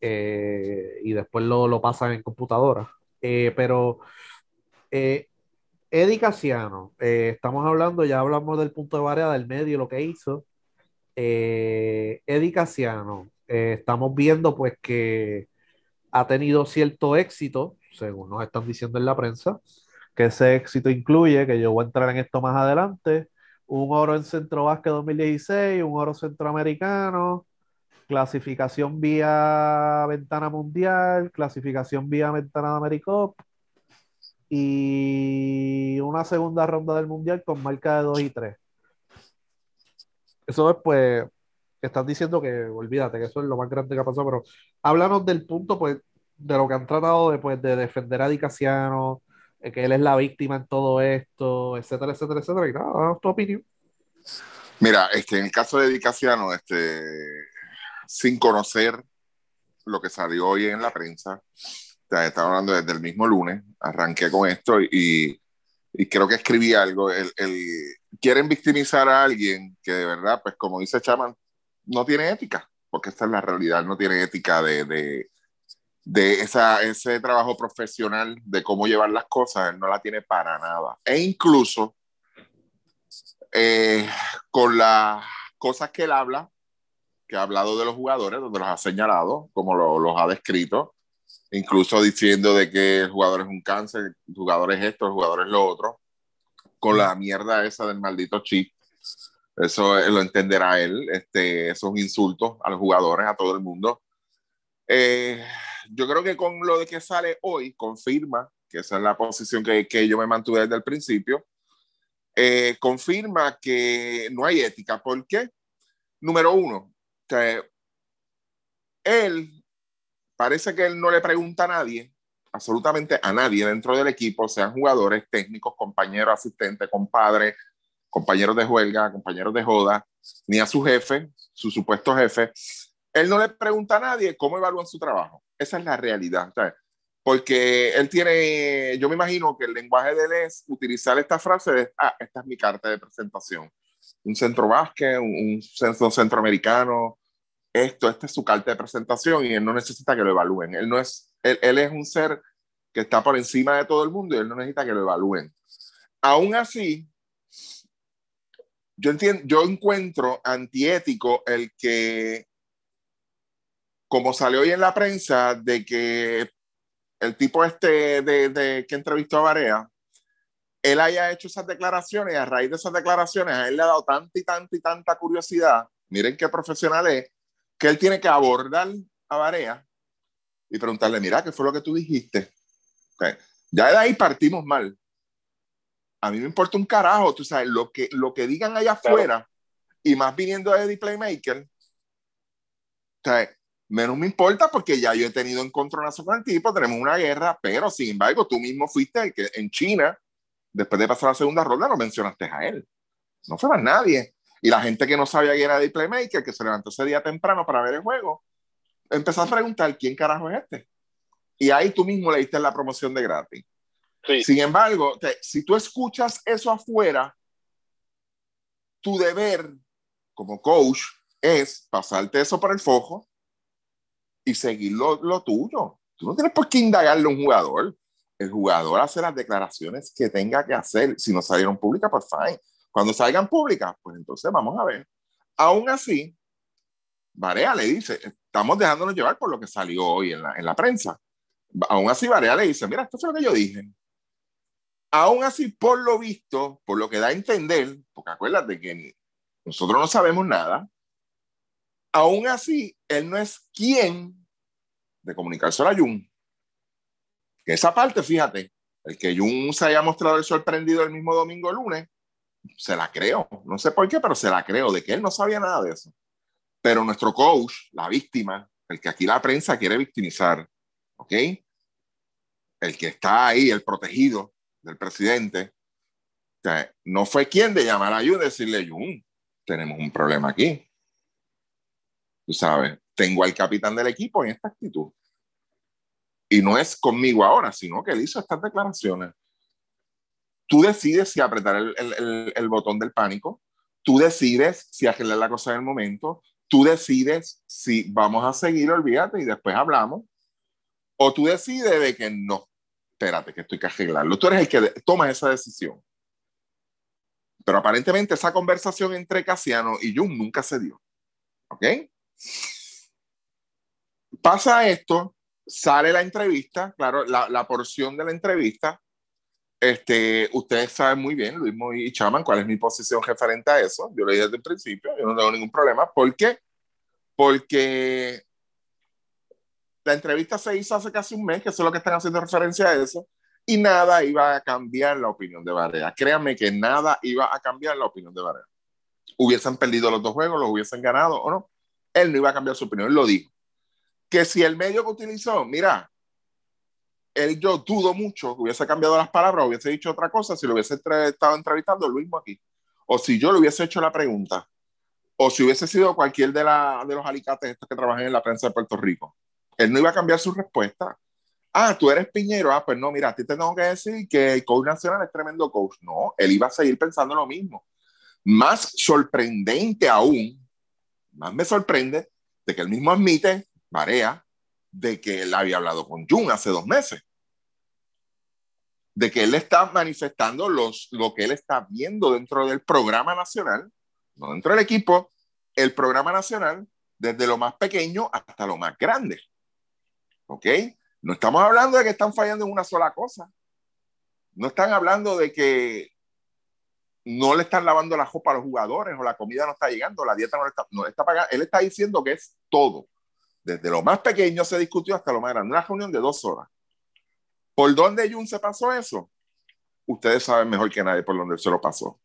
eh, y después lo, lo pasan en computadora. Eh, pero eh, Eddie Casiano, eh, estamos hablando, ya hablamos del punto de variedad del medio, lo que hizo. Eh, Eddie Casiano, eh, estamos viendo pues que ha tenido cierto éxito, según nos están diciendo en la prensa, que ese éxito incluye, que yo voy a entrar en esto más adelante, un oro en Centro Básquet 2016, un oro centroamericano, clasificación vía ventana mundial, clasificación vía ventana de AmeriCup y una segunda ronda del mundial con marca de 2 y 3. Eso es pues, están diciendo que, olvídate, que eso es lo más grande que ha pasado, pero háblanos del punto, pues, de lo que han tratado de, pues, de defender a Dicasiano, eh, que él es la víctima en todo esto, etcétera, etcétera, etcétera, y nada, danos tu opinión. Mira, este, en el caso de Dicasiano, este, sin conocer lo que salió hoy en la prensa, te estaba hablando desde el mismo lunes, arranqué con esto y, y creo que escribí algo. El, el, quieren victimizar a alguien que de verdad, pues como dice Chaman, no tiene ética, porque esta es la realidad, no tiene ética de, de, de esa, ese trabajo profesional de cómo llevar las cosas, él no la tiene para nada. E incluso eh, con las cosas que él habla, que ha hablado de los jugadores, donde los ha señalado, como lo, los ha descrito, incluso diciendo de que el jugador es un cáncer, el jugador es esto, el jugador es lo otro, con la mierda esa del maldito chip. Eso lo entenderá él, este, esos insultos a los jugadores, a todo el mundo. Eh, yo creo que con lo de que sale hoy, confirma que esa es la posición que, que yo me mantuve desde el principio, eh, confirma que no hay ética. ¿Por qué? Número uno, que él parece que él no le pregunta a nadie, absolutamente a nadie dentro del equipo, sean jugadores, técnicos, compañeros, asistentes, compadres, compañeros de huelga, compañeros de joda, ni a su jefe, su supuesto jefe. Él no le pregunta a nadie cómo evalúan su trabajo. Esa es la realidad. ¿sabes? Porque él tiene, yo me imagino que el lenguaje de él es utilizar esta frase de, ah, esta es mi carta de presentación. Un centro básquet, un, centro centroamericano, esto, esta es su carta de presentación y él no necesita que lo evalúen. Él no es, él, él es un ser que está por encima de todo el mundo y él no necesita que lo evalúen. Aún así, yo, entiendo, yo encuentro antiético el que, como salió hoy en la prensa, de que el tipo este de, de que entrevistó a Barea, él haya hecho esas declaraciones y a raíz de esas declaraciones a él le ha dado tanta y tanta y tanta curiosidad, miren qué profesional es, que él tiene que abordar a Barea y preguntarle, mira, ¿qué fue lo que tú dijiste? Okay. Ya de ahí partimos mal. a mí me importa un carajo, tú sabes, lo que, lo que digan allá afuera, y más viniendo de Eddie Playmaker, o sea, menos me importa porque ya yo he tenido encontronazo con el tipo, tenemos una guerra, pero sin embargo, tú mismo fuiste el que en China, después de pasar la segunda ronda, no mencionaste a él. No fue más nadie. Y la gente que no sabía que era Eddie Playmaker, que se levantó ese día temprano para ver el juego, empezó a preguntar quién carajo es este. Y ahí tú mismo le diste la promoción de gratis. Sin embargo, si tú escuchas eso afuera, tu deber como coach es pasarte eso por el fojo y seguir lo, lo, tuyo. Tú no tienes por qué indagarle a un jugador. El jugador hace las declaraciones que tenga que hacer. Si no salieron públicas, pues fine. Cuando salgan públicas, pues entonces vamos a ver. Aún así, Varea le dice, estamos dejándonos llevar por lo que salió hoy en la, en la prensa. Aún así, Varea le dice, mira, esto es lo que yo dije. Aún así, por lo visto, por lo que da a entender, porque acuérdate que nosotros no sabemos nada, aún así, él no es quien de comunicarse a Jun. Que esa parte, fíjate, el que Jun se haya mostrado el sorprendido el mismo domingo lunes, se la creo. No sé por qué, pero se la creo, de que él no sabía nada de eso. Pero nuestro coach, la víctima, el que aquí la prensa quiere victimizar, ¿ok? El que está ahí, el protegido, del presidente, no fue quien de llamar a Jun y decirle, Jun, tenemos un problema aquí. Tú sabes, tengo al capitán del equipo en esta actitud. Y no es conmigo ahora, sino que él hizo estas declaraciones. Tú decides si apretar el, el, el, botón del pánico, tú decides si arreglar la cosa en el momento, tú decides si vamos a seguir, olvídate, y después hablamos, o tú decides de que no, espérate, que estoy que arreglarlo. Tú eres el que toma esa decisión. Pero aparentemente esa conversación entre Casiano y Jung nunca se dio. ¿Ok? Pasa esto, sale la entrevista, claro, la, porción de la entrevista. Este, ustedes saben muy bien, Luis y Chaman, cuál es mi posición referente a eso. Yo lo dije desde el principio, yo no tengo ningún problema. ¿Por qué? Porque la entrevista se hizo hace casi un mes, que eso es lo que están haciendo referencia a eso, y nada iba a cambiar la opinión de Barea. Créanme que nada iba a cambiar la opinión de Barea. Hubiesen perdido los dos juegos, los hubiesen ganado o no. Él no iba a cambiar su opinión, lo dijo. Que si el medio que utilizó, mira, él yo dudo mucho que hubiese cambiado las palabras, hubiese dicho otra cosa, si lo hubiese estado entrevistando lo mismo aquí. O si yo le hubiese hecho la pregunta, o si hubiese sido cualquier de, la, de los alicates estos que trabajan en la prensa de Puerto Rico él no iba a cambiar su respuesta. Ah, tú eres Piñero. Ah, pues no, mira, a ti te tengo que decir que el coach nacional es tremendo coach. No, él iba a seguir pensando lo mismo. Más sorprendente aún, más me sorprende de que él mismo admite, Marea, de que él había hablado con Jun hace dos meses. De que él está manifestando los, lo que él está viendo dentro del programa nacional, no dentro del equipo, el programa nacional, desde lo más pequeño hasta lo más grande. ¿Ok? No estamos hablando de que están fallando en una sola cosa. No están hablando de que no le están lavando la ropa a los jugadores o la comida no está llegando, la dieta no le está, no está pagando. Él está diciendo que es todo. Desde lo más pequeño se discutió hasta lo más grande. Una reunión de dos horas. ¿Por dónde Jun se pasó eso? Ustedes saben mejor que nadie por dónde se lo pasó.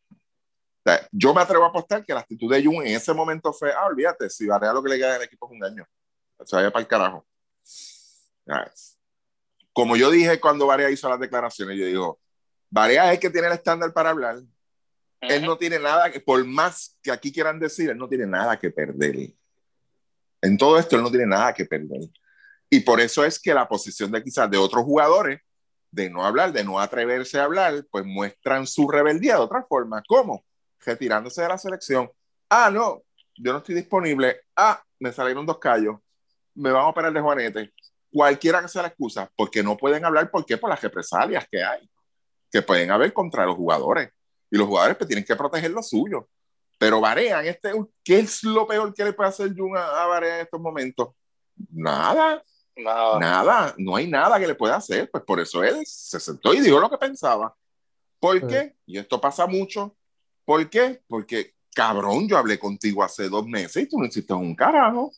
yo me atrevo a apostar que la actitud de Jun en ese momento fue, ah, olvídate, si varía lo que le queda al equipo es un año. Se vaya para el carajo. Como yo dije cuando Varea hizo las declaraciones, yo digo, Varea es el que tiene el estándar para hablar. Él no tiene nada que, por más que aquí quieran decir, él no tiene nada que perder. En todo esto, él no tiene nada que perder. Y por eso es que la posición de quizás de otros jugadores, de no hablar, de no atreverse a hablar, pues muestran su rebeldía de otra forma. ¿Cómo? Retirándose de la selección. Ah, no, yo no estoy disponible. Ah, me salieron dos callos. Me van a operar de Juanete cualquiera que sea la excusa, porque no pueden hablar, ¿por qué? Por las represalias que hay, que pueden haber contra los jugadores. Y los jugadores pues, tienen que proteger lo suyo. Pero Barea, este, ¿qué es lo peor que le puede hacer Jun a, a Barea en estos momentos? Nada. Nada. Nada. No hay nada que le pueda hacer. Pues por eso él se sentó y dijo lo que pensaba. ¿Por qué? Y esto pasa mucho. ¿Por qué? Porque, cabrón, yo hablé contigo hace dos meses y tú no hiciste un carajo.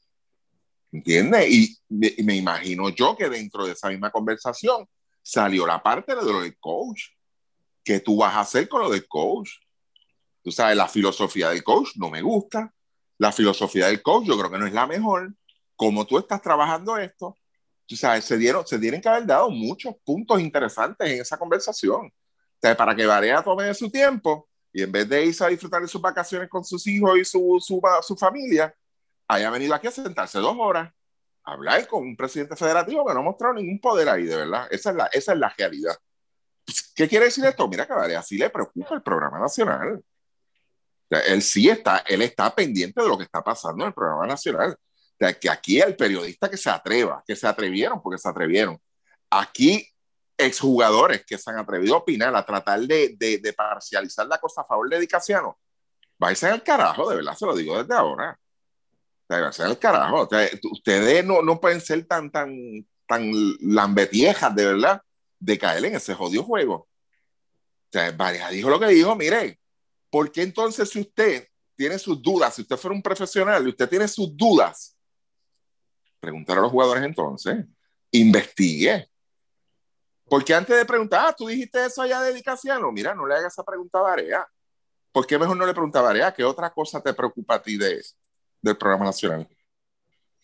¿Entiendes? Y me, imagino yo que dentro de esa misma conversación salió la parte de lo del coach. ¿Qué tú vas a hacer con lo del coach? Tú sabes, la filosofía del coach no me gusta. La filosofía del coach yo creo que no es la mejor. Como tú estás trabajando esto, tú sabes, se, dieron, se tienen que haber dado muchos puntos interesantes en esa conversación. Para que Varea tome su tiempo y en vez de irse a disfrutar de sus vacaciones con sus hijos y su, su, su familia, haya venido aquí a sentarse dos horas a hablar con un presidente federativo que no ha mostrado ningún poder ahí, de verdad. Esa es la, esa es la realidad. ¿Qué quiere decir esto? Mira, Varea sí le preocupa el programa nacional. O sea, él sí está, él está pendiente de lo que está pasando en el programa nacional. O sea, que aquí el periodista que se atreva, que se atrevieron, porque se atrevieron. Aquí exjugadores que se han atrevido a opinar, a tratar de, de, de parcializar la cosa a favor de Dicasiano, váyanse al carajo, de verdad, se lo digo desde ahora. O váyanse al carajo. O sea, ustedes no, no pueden ser tan, tan, tan lambetiejas, de verdad, de caer en ese jodido juego. O sea, Varia dijo lo que dijo, mire, ¿por qué entonces si usted tiene sus dudas, si usted fuera un profesional y usted tiene sus dudas, preguntar a los jugadores entonces, investigue, porque antes de preguntar, ah, tú dijiste eso allá de Dicasiano, mira, no le hagas esa pregunta a Varea. ¿Por qué mejor no le pregunta a Varea qué otra cosa te preocupa a ti de, del programa nacional?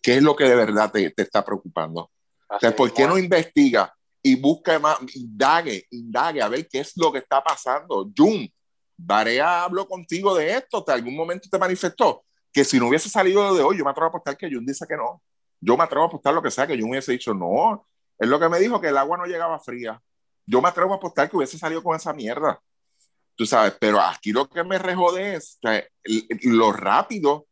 ¿Qué es lo que de verdad te, te está preocupando? O sea, ¿Por qué no investiga y busca más, indague, indague a ver qué es lo que está pasando? Jun, Varea habló contigo de esto, ¿te algún momento te manifestó? Que si no hubiese salido de hoy, yo me atrevo a apostar que Jun dice que no. Yo me atrevo a apostar lo que sea, que Jun hubiese dicho no, es lo que me dijo que el agua no llegaba fría. Yo me atrevo a apostar que hubiese salido con esa mierda. Tú sabes, pero aquí lo que me rejode es lo rápido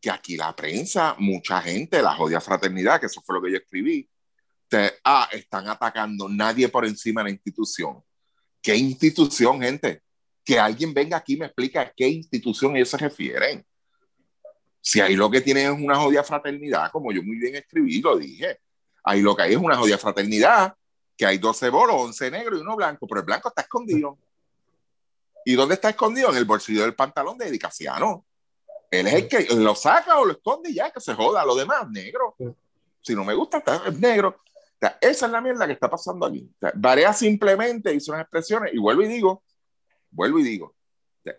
que aquí la prensa, mucha gente, la jodia fraternidad, que eso fue lo que yo escribí, ah, están atacando nadie por encima de la institución. ¿Qué institución, gente? Que alguien venga aquí y me explique a qué institución ellos se refieren. Si ahí lo que tienen es una jodia fraternidad, como yo muy bien escribí, lo dije, Ahí lo que hay es una jodida fraternidad, que hay 12 bolos, 11 negros y uno blanco, pero el blanco está escondido. ¿Y dónde está escondido? En el bolsillo del pantalón de Edicaciano. Él es el que lo saca o lo esconde y ya, que se joda. Lo demás, negro. Si no me gusta, está, es negro. Esa es la mierda que está pasando aquí. O simplemente hizo unas expresiones y vuelvo y digo, vuelvo y digo,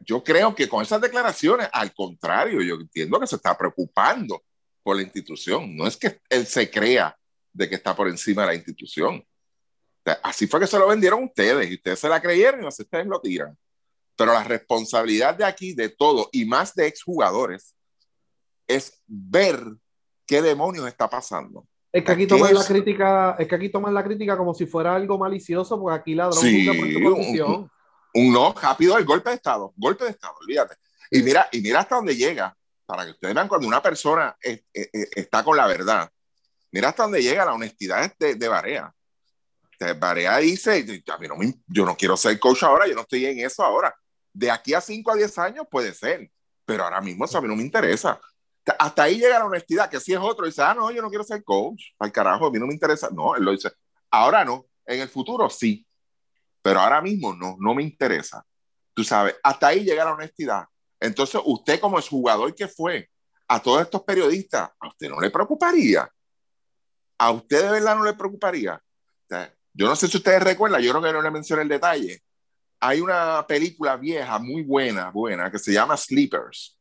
yo creo que con esas declaraciones, al contrario, yo entiendo que se está preocupando por la institución. No es que él se crea de que está por encima de la institución. Así fue que se lo vendieron ustedes y ustedes se la creyeron y ustedes lo tiran. Pero la responsabilidad de aquí, de todo, y más de exjugadores, es ver qué demonios está pasando. Es que aquí toman la crítica, es que aquí toman la crítica como si fuera algo malicioso, porque aquí ladrón sí, un, un, no rápido el golpe de estado, golpe de estado, olvídate. Y mira, y mira hasta dónde llega, para que ustedes vean cuando una persona es, es, está con la verdad Mira hasta dónde llega la honestidad de, de Barea. Barea dice, no yo no quiero ser coach ahora, yo no estoy en eso ahora. De aquí a 5 a 10 años puede ser, pero ahora mismo eso a mí no me interesa. Hasta ahí llega la honestidad, que si es otro, dice, ah, no, yo no quiero ser coach, al carajo, a mí no me interesa. No, él lo dice, ahora no, en el futuro sí, pero ahora mismo no, no me interesa. Tú sabes, hasta ahí llega la honestidad. Entonces, usted como es jugador que fue a todos estos periodistas, ¿a usted no le preocuparía ¿a usted de verdad no le preocuparía? Yo no sé si ustedes recuerdan, yo creo que no le mencioné el detalle. Hay una película vieja, muy buena, buena, que se llama Sleepers,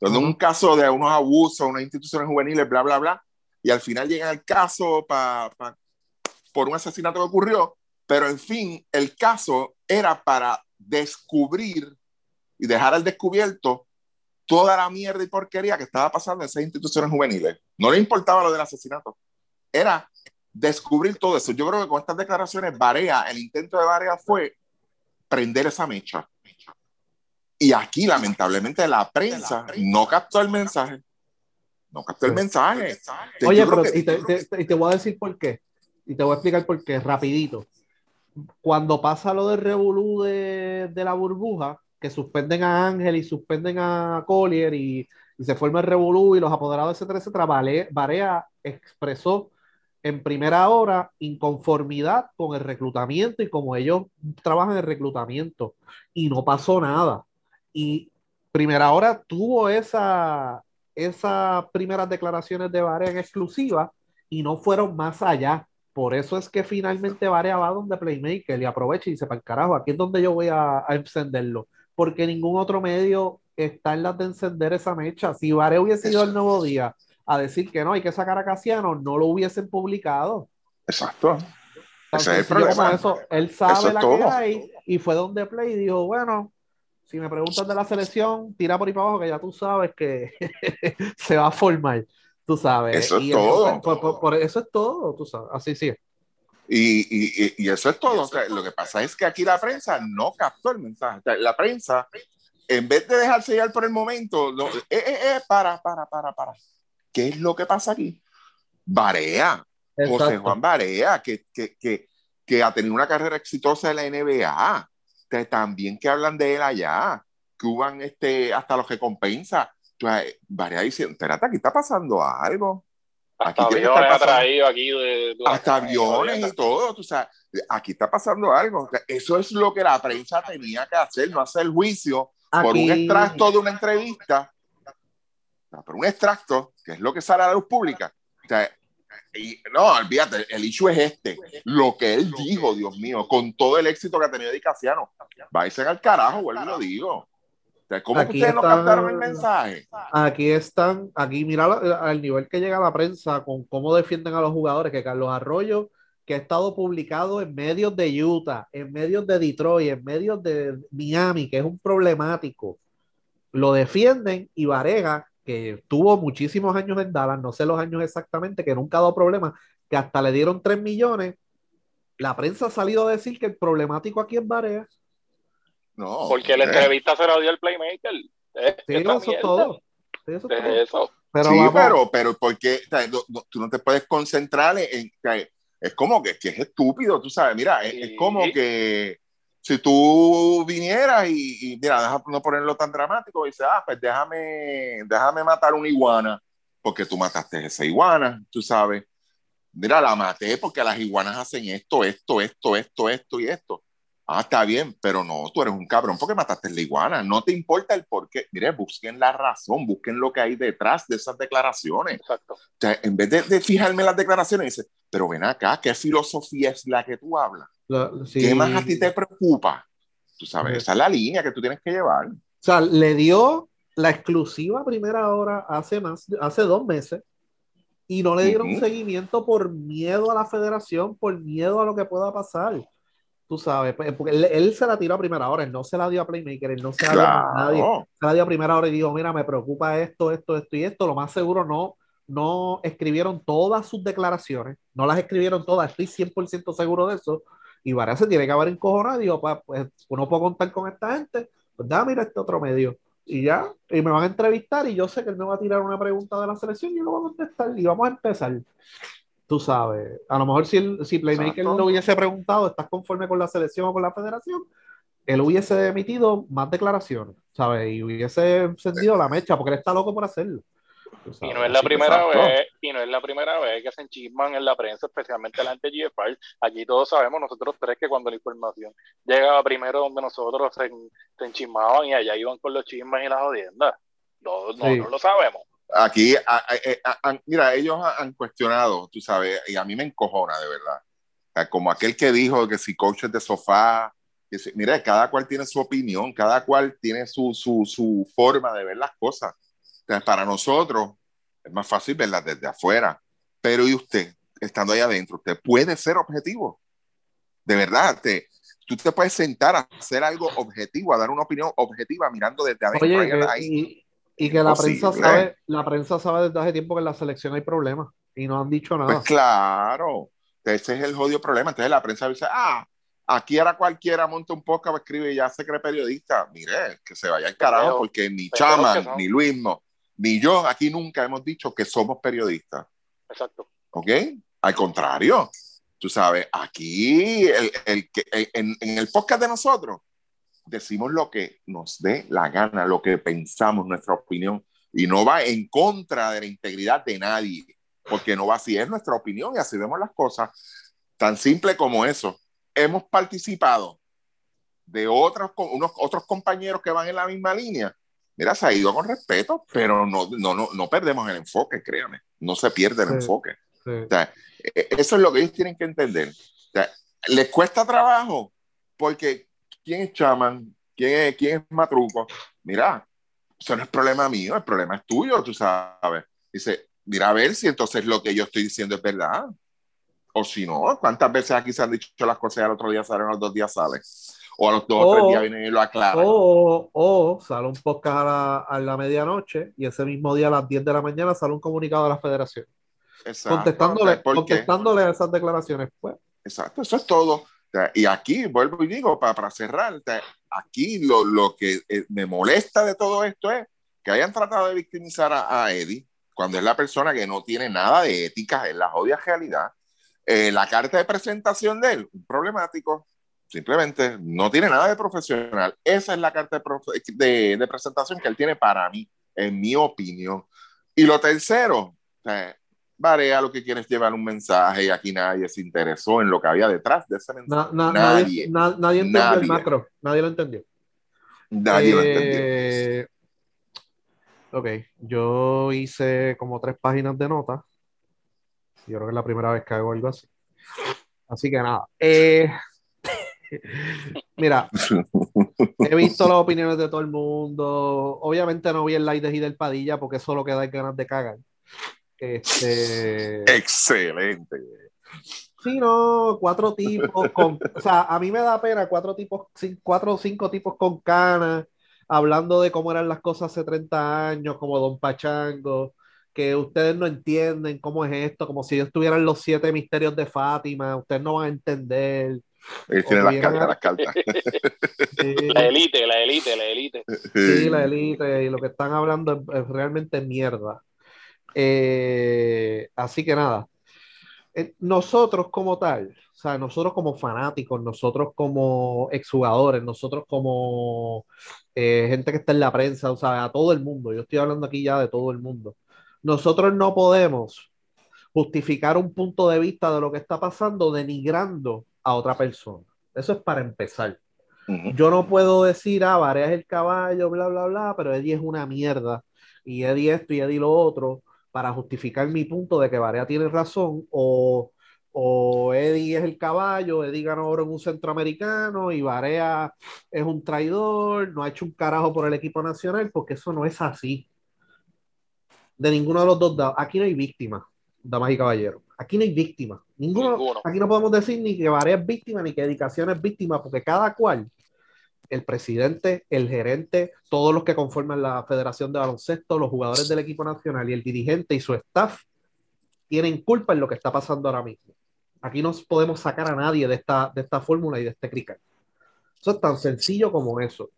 donde uh -huh. un caso de unos abusos, unas instituciones juveniles, bla, bla, bla, y al final llega el caso pa, pa, por un asesinato que ocurrió, pero en fin, el caso era para descubrir y dejar al descubierto toda la mierda y porquería que estaba pasando en esas instituciones juveniles. No le importaba lo del asesinato era descubrir todo eso. Yo creo que con estas declaraciones, Barea, el intento de Barea fue prender esa mecha. Y aquí, lamentablemente, la prensa no captó el mensaje. No captó el mensaje. Oye, pero que... y, te, te, y te voy a decir por qué. Y te voy a explicar por qué, rapidito. Cuando pasa lo del revolú de, de la burbuja, que suspenden a Ángel y suspenden a Collier y, y se forma el revolú y los apoderados, etcétera, etcétera, Barea expresó en primera hora inconformidad con el reclutamiento y como ellos trabajan en el reclutamiento y no pasó nada. Y primera hora tuvo esa, esas primeras declaraciones de Barea en exclusiva y no fueron más allá por eso es que finalmente Varea va donde Playmaker y aprovecha y dice, para el carajo, aquí es donde yo voy a, a encenderlo. Porque ningún otro medio está en las de encender esa mecha. Si Varea hubiese ido al nuevo día a decir que no, hay que sacar a Casiano, no lo hubiesen publicado. Exacto. Ese es el problema. eso. Él sabe Eso la que todo. hay y fue donde Play y dijo, bueno, si me preguntan de la selección, tira por ahí para abajo que ya tú sabes que se va a formar, tú sabes. Eso es Y todo. entonces, por, por- por eso es todo, tú sabes. Así sí. Y, y- y- eso es todo. O sea, lo que pasa es que aquí la prensa no captó el mensaje. O sea, la prensa, en vez de dejarse llevar por el momento, no, eh, eh, eh, para, para, para, para. ¿Qué es lo que pasa aquí? Barea, José Exacto. Juan Barea, que, que, que, que ha tenido una carrera exitosa en la NBA. También que hablan de él allá, que hubo este, hasta los que compensa. Entonces, Barea dice, espérate, aquí está pasando algo. Hasta Aquí que aviones pasando- atraídos aquí de, de- hasta aviones y todo, tú sabes, aquí está pasando algo. Eso es lo que la prensa tenía que hacer, no hacer juicio por un extracto de una entrevista, no, por un extracto, que es lo que sale a la luz pública. O sea, y, no, olvídate, el issue es este, lo que él dijo, Dios mío, con todo el éxito que ha tenido Di Casiano, va a irse al carajo, vuelvo y lo digo. ¿Cómo Aquí ustedes no está- captaron el mensaje? Aquí están, aquí mira al nivel que llega la prensa con cómo defienden a los jugadores, que Carlos Arroyo, que ha estado publicado en medios de Utah, en medios de Detroit, en medios de Miami, que es un problemático, lo defienden y Varega, que tuvo muchísimos años en Dallas, no sé los años exactamente, que nunca ha dado problemas, que hasta le dieron 3 millones, la prensa ha salido a decir que el problemático aquí es Varega. No. Porque la eh, entrevista se la dio el Playmaker. Eh, Sí, eso es mierda. todo. Sí, eso es Es todo. eso. Pero sí, vamos- pero, pero porque o sea, no- no- tú no te puedes concentrar en, o sea, es como que, que es estúpido, tú sabes, mira, es, es Sí. como que si tú vinieras y, y, mira, deja no ponerlo tan dramático, y dices, ah, pues déjame, déjame matar una iguana, porque tú mataste esa iguana, tú sabes. Mira, la maté porque las iguanas hacen esto, esto, esto, esto, esto y esto. Ah, está bien, pero no, tú eres un cabrón porque mataste la iguana. No te importa el por qué. Mire, busquen la razón, busquen lo que hay detrás de esas declaraciones. Exacto. O sea, en vez de, de fijarme en las declaraciones, dice, pero ven acá, ¿qué filosofía es la que tú hablas? La- sí. ¿Qué más a ti te preocupa? Tú sabes, Ujú. esa es la línea que tú tienes que llevar. O sea, le dio la exclusiva primera hora hace más, hace dos meses y no le dieron Ujú. seguimiento por miedo a la federación, por miedo a lo que pueda pasar. Tú sabes, pues, porque él, él se la tiró a primera hora, él no se la dio a Playmaker, él no se la dio a nadie, Claro. se la dio a primera hora y dijo, mira, me preocupa esto, esto, esto y esto. Lo más seguro no, no escribieron todas sus declaraciones, no las escribieron todas, estoy 100% seguro de eso. Y Varela se tiene que haber encojonado y dijo, "Pa, pues uno puede contar con esta gente, pues dame ir a este otro medio. Y ya, y me van a entrevistar y yo sé que él me va a tirar una pregunta de la selección y yo lo voy a contestar y vamos a empezar. Tú sabes, a lo mejor si, el, si Playmaker lo hubiese preguntado, ¿estás conforme con la selección o con la federación? Él hubiese emitido más declaraciones, ¿sabes? Y hubiese encendido la mecha porque él está loco por hacerlo. Y no es la así primera exacto. vez, y no es la primera vez que se enchisman en la prensa, especialmente la de GFR. Aquí todos sabemos, nosotros tres, que cuando la información llegaba primero donde nosotros se, se enchismaban y allá iban con los chismes y las jodiendas. No, no, Sí. no lo sabemos. Aquí, a- a- a- a- mira, ellos han han cuestionado, tú sabes, y a mí me encojona de verdad. O sea, como aquel que dijo que si coaches de sofá, que si- mira, cada cual tiene su opinión, cada cual tiene su, su, su forma de ver las cosas. O sea, para nosotros es más fácil verlas desde afuera. Pero ¿y usted, estando ahí adentro, usted puede ser objetivo? De verdad, te, tú te puedes sentar a hacer algo objetivo, a dar una opinión objetiva mirando desde adentro. Oye, ahí- que- ahí. y, y que la prensa sabe, la prensa sabe desde hace tiempo que en la selección hay problemas y no han dicho nada. Pues claro, ese es el jodido problema. Entonces la prensa dice, ah, aquí ahora cualquiera monta un podcast, escribe y ya se cree periodista. Mire, que se vaya al carajo, porque ni Chaman, no. ni Luis, no, ni yo aquí nunca hemos dicho que somos periodistas. Exacto. ¿Ok? Al contrario, tú sabes, aquí el, el que- en, en el podcast de nosotros decimos lo que nos dé la gana, lo que pensamos, nuestra opinión, y no va en contra de la integridad de nadie, porque no va así, es nuestra opinión y así vemos las cosas, tan simple como eso. Hemos participado de otros, unos, otros compañeros que van en la misma línea. Mira, se ha ido con respeto, pero no, no, no, no perdemos el enfoque, créame, no se pierde el Sí. enfoque. Sí. O sea, e- eso es lo que ellos tienen que entender. O sea, les cuesta trabajo porque ¿quién es chaman? ¿Quién es, quién es matruco? Mira, eso no es problema mío, el problema es tuyo, tú sabes. Dice, mira a ver si entonces lo que yo estoy diciendo es verdad. O si no, ¿cuántas veces aquí se han dicho las cosas y al otro día salen, los dos días salen? O a los dos o tres O- días vienen y lo aclaran. O, o sale un podcast a la, a la medianoche y ese mismo día a las 10 de la mañana sale un comunicado de la federación Exacto. contestándole, contestándole a esas declaraciones. Pues, Exacto, eso es todo. Y aquí, vuelvo y digo, para, para cerrar, aquí lo, lo que eh, me molesta de todo esto es que hayan tratado de victimizar a, a Eddie cuando es la persona que no tiene nada de ética, es la jodida realidad. Eh, la carta de presentación de él, un problemático, simplemente no tiene nada de profesional. Esa es la carta de, de- de presentación que él tiene para mí, en mi opinión. Y lo tercero, sea, Varea lo que quiere es llevar un mensaje y aquí nadie se interesó en lo que había detrás de ese mensaje. na- na- nadie, nadie, na- nadie entendió el nadie. macro, nadie lo entendió. nadie lo entendió. Eh, Ok, yo hice como tres páginas de notas. Yo creo que es la primera vez que hago algo así. Así que nada. Eh, mira, he visto las opiniones de todo el mundo. Obviamente no vi el live de Gidel Padilla porque eso lo que da es ganas de cagar. Este, Excelente. sí, no, cuatro tipos con, o sea, a mí me da pena cuatro tipos, cuatro o cinco tipos con canas, hablando de cómo eran las cosas hace 30 años, como Don Pachango, que ustedes no entienden cómo es esto, como si ellos tuvieran los siete misterios de Fátima, ustedes no van a entender. Él tiene las cartas, las cartas. Sí, La élite, la élite, la élite. sí, la élite y lo que están hablando es, es realmente mierda. Eh, así que nada, Eh, nosotros como tal, o sea, nosotros como fanáticos, nosotros como exjugadores, nosotros como eh, gente que está en la prensa, o sea, a todo el mundo, yo estoy hablando aquí ya de todo el mundo, nosotros no podemos justificar un punto de vista de lo que está pasando denigrando a otra persona. Eso es para empezar. Yo no puedo decir, ah, Varea es el caballo, bla, bla, bla, pero Eddie es una mierda. Y Eddie esto y Eddie lo otro, para justificar mi punto de que Varea tiene razón, o, o Eddie es el caballo, Eddie ganó oro en un centroamericano y Varea es un traidor, no ha hecho un carajo por el equipo nacional, porque eso no es así. De ninguno de los dos. Aquí no hay víctimas, damas y caballeros. Aquí no hay víctimas. Ninguno, Ninguno. Aquí no podemos decir ni que Varea es víctima ni que Edicación es víctima, porque cada cual el presidente, el gerente, todos los que conforman la Federación de Baloncesto, los jugadores del equipo nacional y el dirigente y su staff tienen culpa en lo que está pasando ahora mismo. Aquí no podemos sacar a nadie de esta, de esta fórmula y de este cricket. Eso es tan sencillo como eso.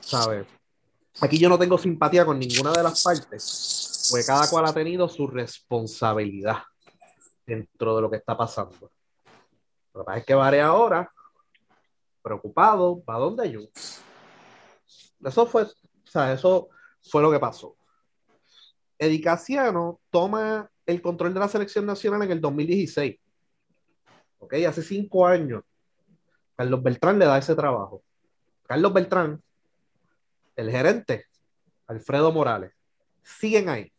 ¿Sabes? Aquí yo no tengo simpatía con ninguna de las partes, porque cada cual ha tenido su responsabilidad dentro de lo que está pasando. Lo que pasa es que Vare ahora preocupado, ¿para dónde yo? Eso fue, o sea, eso fue lo que pasó. Edicaciano toma el control de la selección nacional en el 2016. ¿Ok? Hace cinco años. Carlos Beltrán le da ese trabajo. Carlos Beltrán, el gerente, Alfredo Morales, siguen ahí.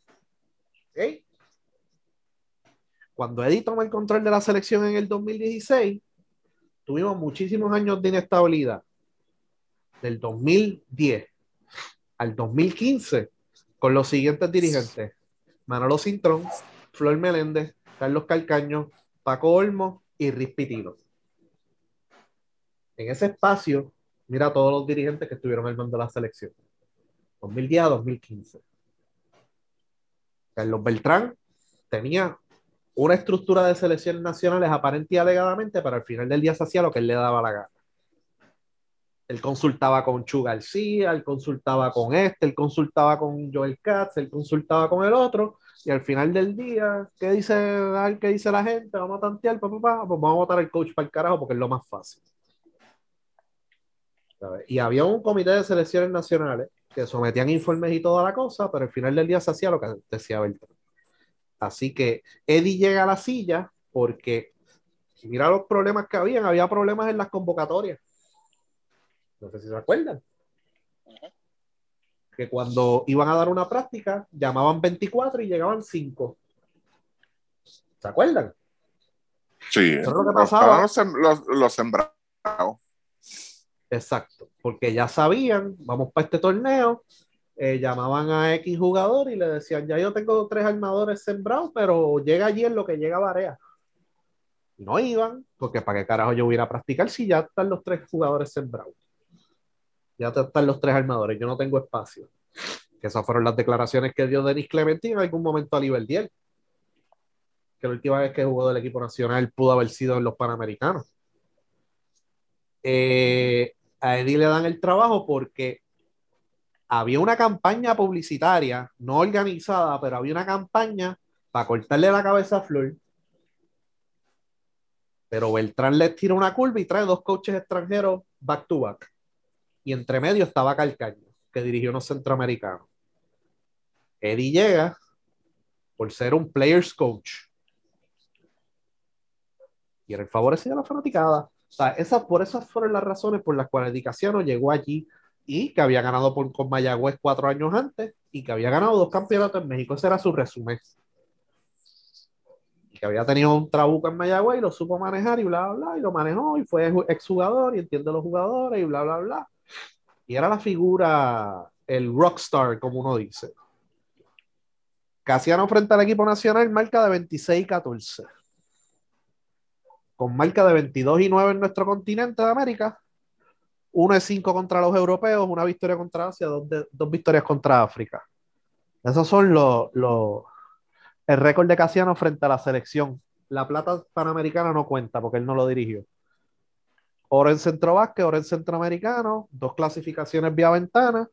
¿Ok? Cuando Eddie toma el control de la selección en el 2016, tuvimos muchísimos años de inestabilidad. Del 2010 al 2015, con los siguientes dirigentes: Manolo Cintrón, Flor Meléndez, Carlos Calcaño, Paco Olmo y Riz Pitino. En ese espacio, mira a todos los dirigentes que estuvieron al mando de la selección. 2010 a 2015. Carlos Beltrán tenía una estructura de selecciones nacionales aparente y alegadamente, pero al final del día se hacía lo que él le daba la gana. Él consultaba con Chu García, él consultaba con este, él consultaba con Joel Katz, él consultaba con el otro, y al final del día, ¿qué dice, qué dice la gente? Vamos a tantear, pa, pa, pa, pues vamos a votar el coach para el carajo porque es lo más fácil. Y había un comité de selecciones nacionales que sometían informes y toda la cosa, pero al final del día se hacía lo que decía Beltrán. Así que Eddie llega a la silla porque mira los problemas que habían, había problemas en las convocatorias. No sé si se acuerdan. Que cuando iban a dar una práctica, llamaban 24 y llegaban 5. ¿Se acuerdan? Sí, Eso es lo que pasaba. los, sem- los- los sembrados. Exacto, porque ya sabían, vamos para este torneo, eh, llamaban a X jugador y le decían, ya yo tengo tres armadores sembrados, pero llega allí en lo que llega Barea. Y no iban, porque para qué carajo yo voy a practicar si ya están los tres jugadores sembrados. Ya están los tres armadores, yo no tengo espacio. Que esas fueron las declaraciones que dio Denis Clemente en algún momento a Liberdiel. Que la última vez que jugó del equipo nacional pudo haber sido en los Panamericanos. Eh, a Eddie le dan el trabajo porque había una campaña publicitaria, no organizada, pero había una campaña para cortarle la cabeza a Flor. Pero Beltrán le tira una curva y trae dos coaches extranjeros back to back. Y entre medio estaba Calcaño, que dirigió unos centroamericanos. Eddie llega por ser un players coach. Y era el favorecido de la fanaticada. O sea, esas, por esas fueron las razones por las cuales Eddie Casiano llegó allí y que había ganado por, con Mayagüez cuatro años antes y que había ganado dos campeonatos en México. Ese era su resumen. Y que había tenido un trabuco en Mayagüez y lo supo manejar y bla, bla, bla, y lo manejó y fue exjugador y entiende los jugadores y bla, bla, bla. Y era la figura, el rockstar, como uno dice. Casiano frente al equipo nacional, marca de 26 y 14. Con marca de 22 y 9 en nuestro continente de América. 1 es 5 contra los europeos, una victoria contra Asia, dos, dos victorias contra África. Esos son los, el récord de Casiano frente a la selección. La plata panamericana no cuenta porque él no lo dirigió. Oro en centro básquet, oro en centroamericano, dos clasificaciones vía ventana.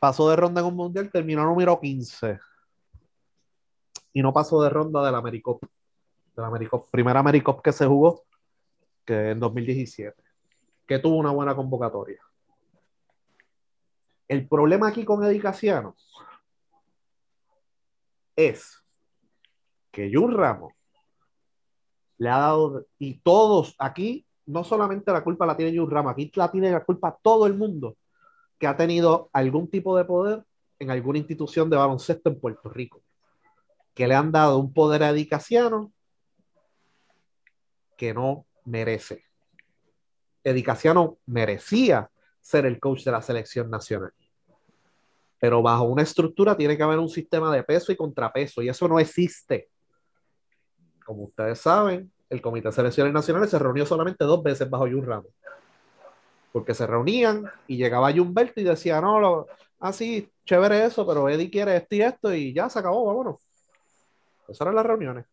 Pasó de ronda en un mundial, terminó número 15. Y no pasó de ronda del Americop. Del Americop. Primera Americop que se jugó, que en 2017. Que tuvo una buena convocatoria. El problema aquí con Eddie es que Jun Ramos le ha dado, y todos aquí, no solamente la culpa la tiene Jun Ramos, aquí la tiene la culpa todo el mundo que ha tenido algún tipo de poder en alguna institución de baloncesto en Puerto Rico, que le han dado un poder a Eddie que no merece. Eddie Casiano merecía ser el coach de la selección nacional. Pero bajo una estructura tiene que haber un sistema de peso y contrapeso, y eso no existe. Como ustedes saben, el Comité de Selecciones Nacionales se reunió solamente dos veces bajo Jun Ramos. Porque se reunían y llegaba Humberto y decía, no, lo, ah, sí, chévere eso, pero Eddie quiere esto y esto, y ya se acabó, vámonos. Esas eran las reuniones.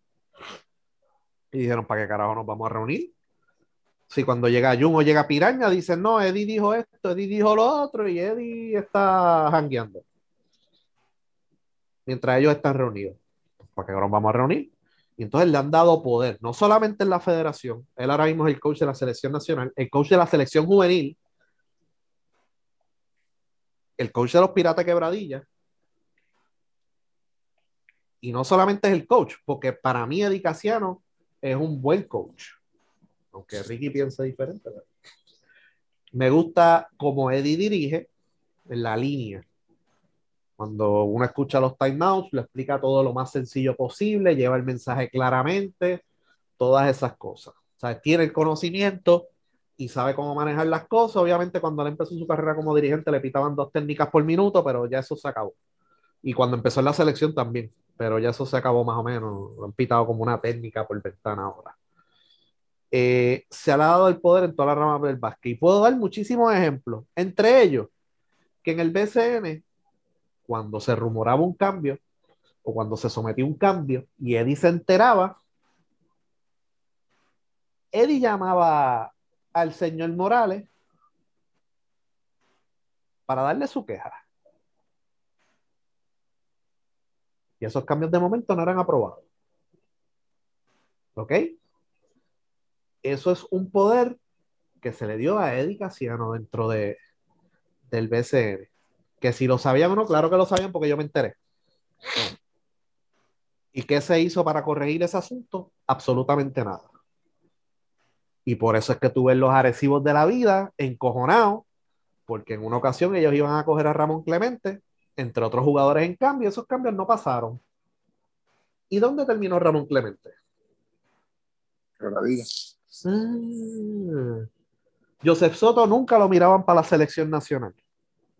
Y dijeron, ¿para qué carajo nos vamos a reunir? Si cuando llega Jun o llega Piraña, dicen, no, Eddie dijo esto, Eddie dijo lo otro, y Eddie está jangueando. Mientras ellos están reunidos. ¿Para qué nos vamos a reunir? Y entonces le han dado poder, no solamente en la federación, él ahora mismo es el coach de la selección nacional, el coach de la selección juvenil, el coach de los Piratas Quebradilla, y no solamente es el coach, porque para mí Eddie Casiano es un buen coach, aunque Ricky piensa diferente. Me gusta como Eddie dirige en la línea. Cuando uno escucha los timeouts, le explica todo lo más sencillo posible, lleva el mensaje claramente, todas esas cosas. O sea, tiene el conocimiento y sabe cómo manejar las cosas. Obviamente, cuando él empezó su carrera como dirigente, le pitaban dos técnicas por minuto, pero ya eso se acabó. Y cuando empezó en la selección también, pero ya eso se acabó más o menos. Lo han pitado como una técnica por ventana ahora. Eh, se ha dado el poder en toda la rama del básquet. Y puedo dar muchísimos ejemplos. Entre ellos, que en el BCN cuando se rumoraba un cambio o cuando se sometía un cambio y Eddie se enteraba, Eddie llamaba al señor Morales para darle su queja. Y esos cambios de momento no eran aprobados. ¿Ok? Eso es un poder que se le dio a Eddie Casiano dentro de, del BCN. Que si lo sabían o no, claro que lo sabían porque yo me enteré. ¿Y qué se hizo para corregir ese asunto? Absolutamente nada. Y por eso es que tuve los agresivos de la vida encojonados, porque en una ocasión ellos iban a coger a Ramón Clemente, entre otros jugadores en cambio, esos cambios no pasaron. ¿Y dónde terminó Ramón Clemente? Quebradilla. Ah. Joseph Soto nunca lo miraban para la selección nacional.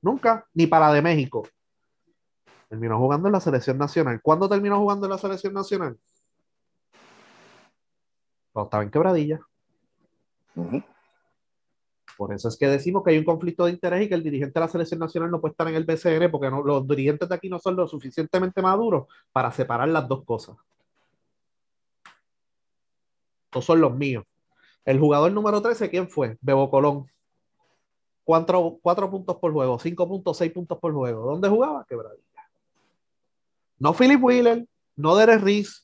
Nunca, ni para la de México. Terminó jugando en la selección nacional. ¿Cuándo terminó jugando en la selección nacional? Cuando estaba en quebradilla. Por eso es que decimos que hay un conflicto de interés y que el dirigente de la selección nacional no puede estar en el BCN porque no- los dirigentes de aquí no son lo suficientemente maduros para separar las dos cosas. Estos son los míos. El jugador número 13, ¿quién fue? Bebo Colón. Cuatro, cuatro puntos por juego, cinco puntos, seis puntos por juego. ¿Dónde jugaba? Quebradilla. No Philip Wheeler, no Derek Reese,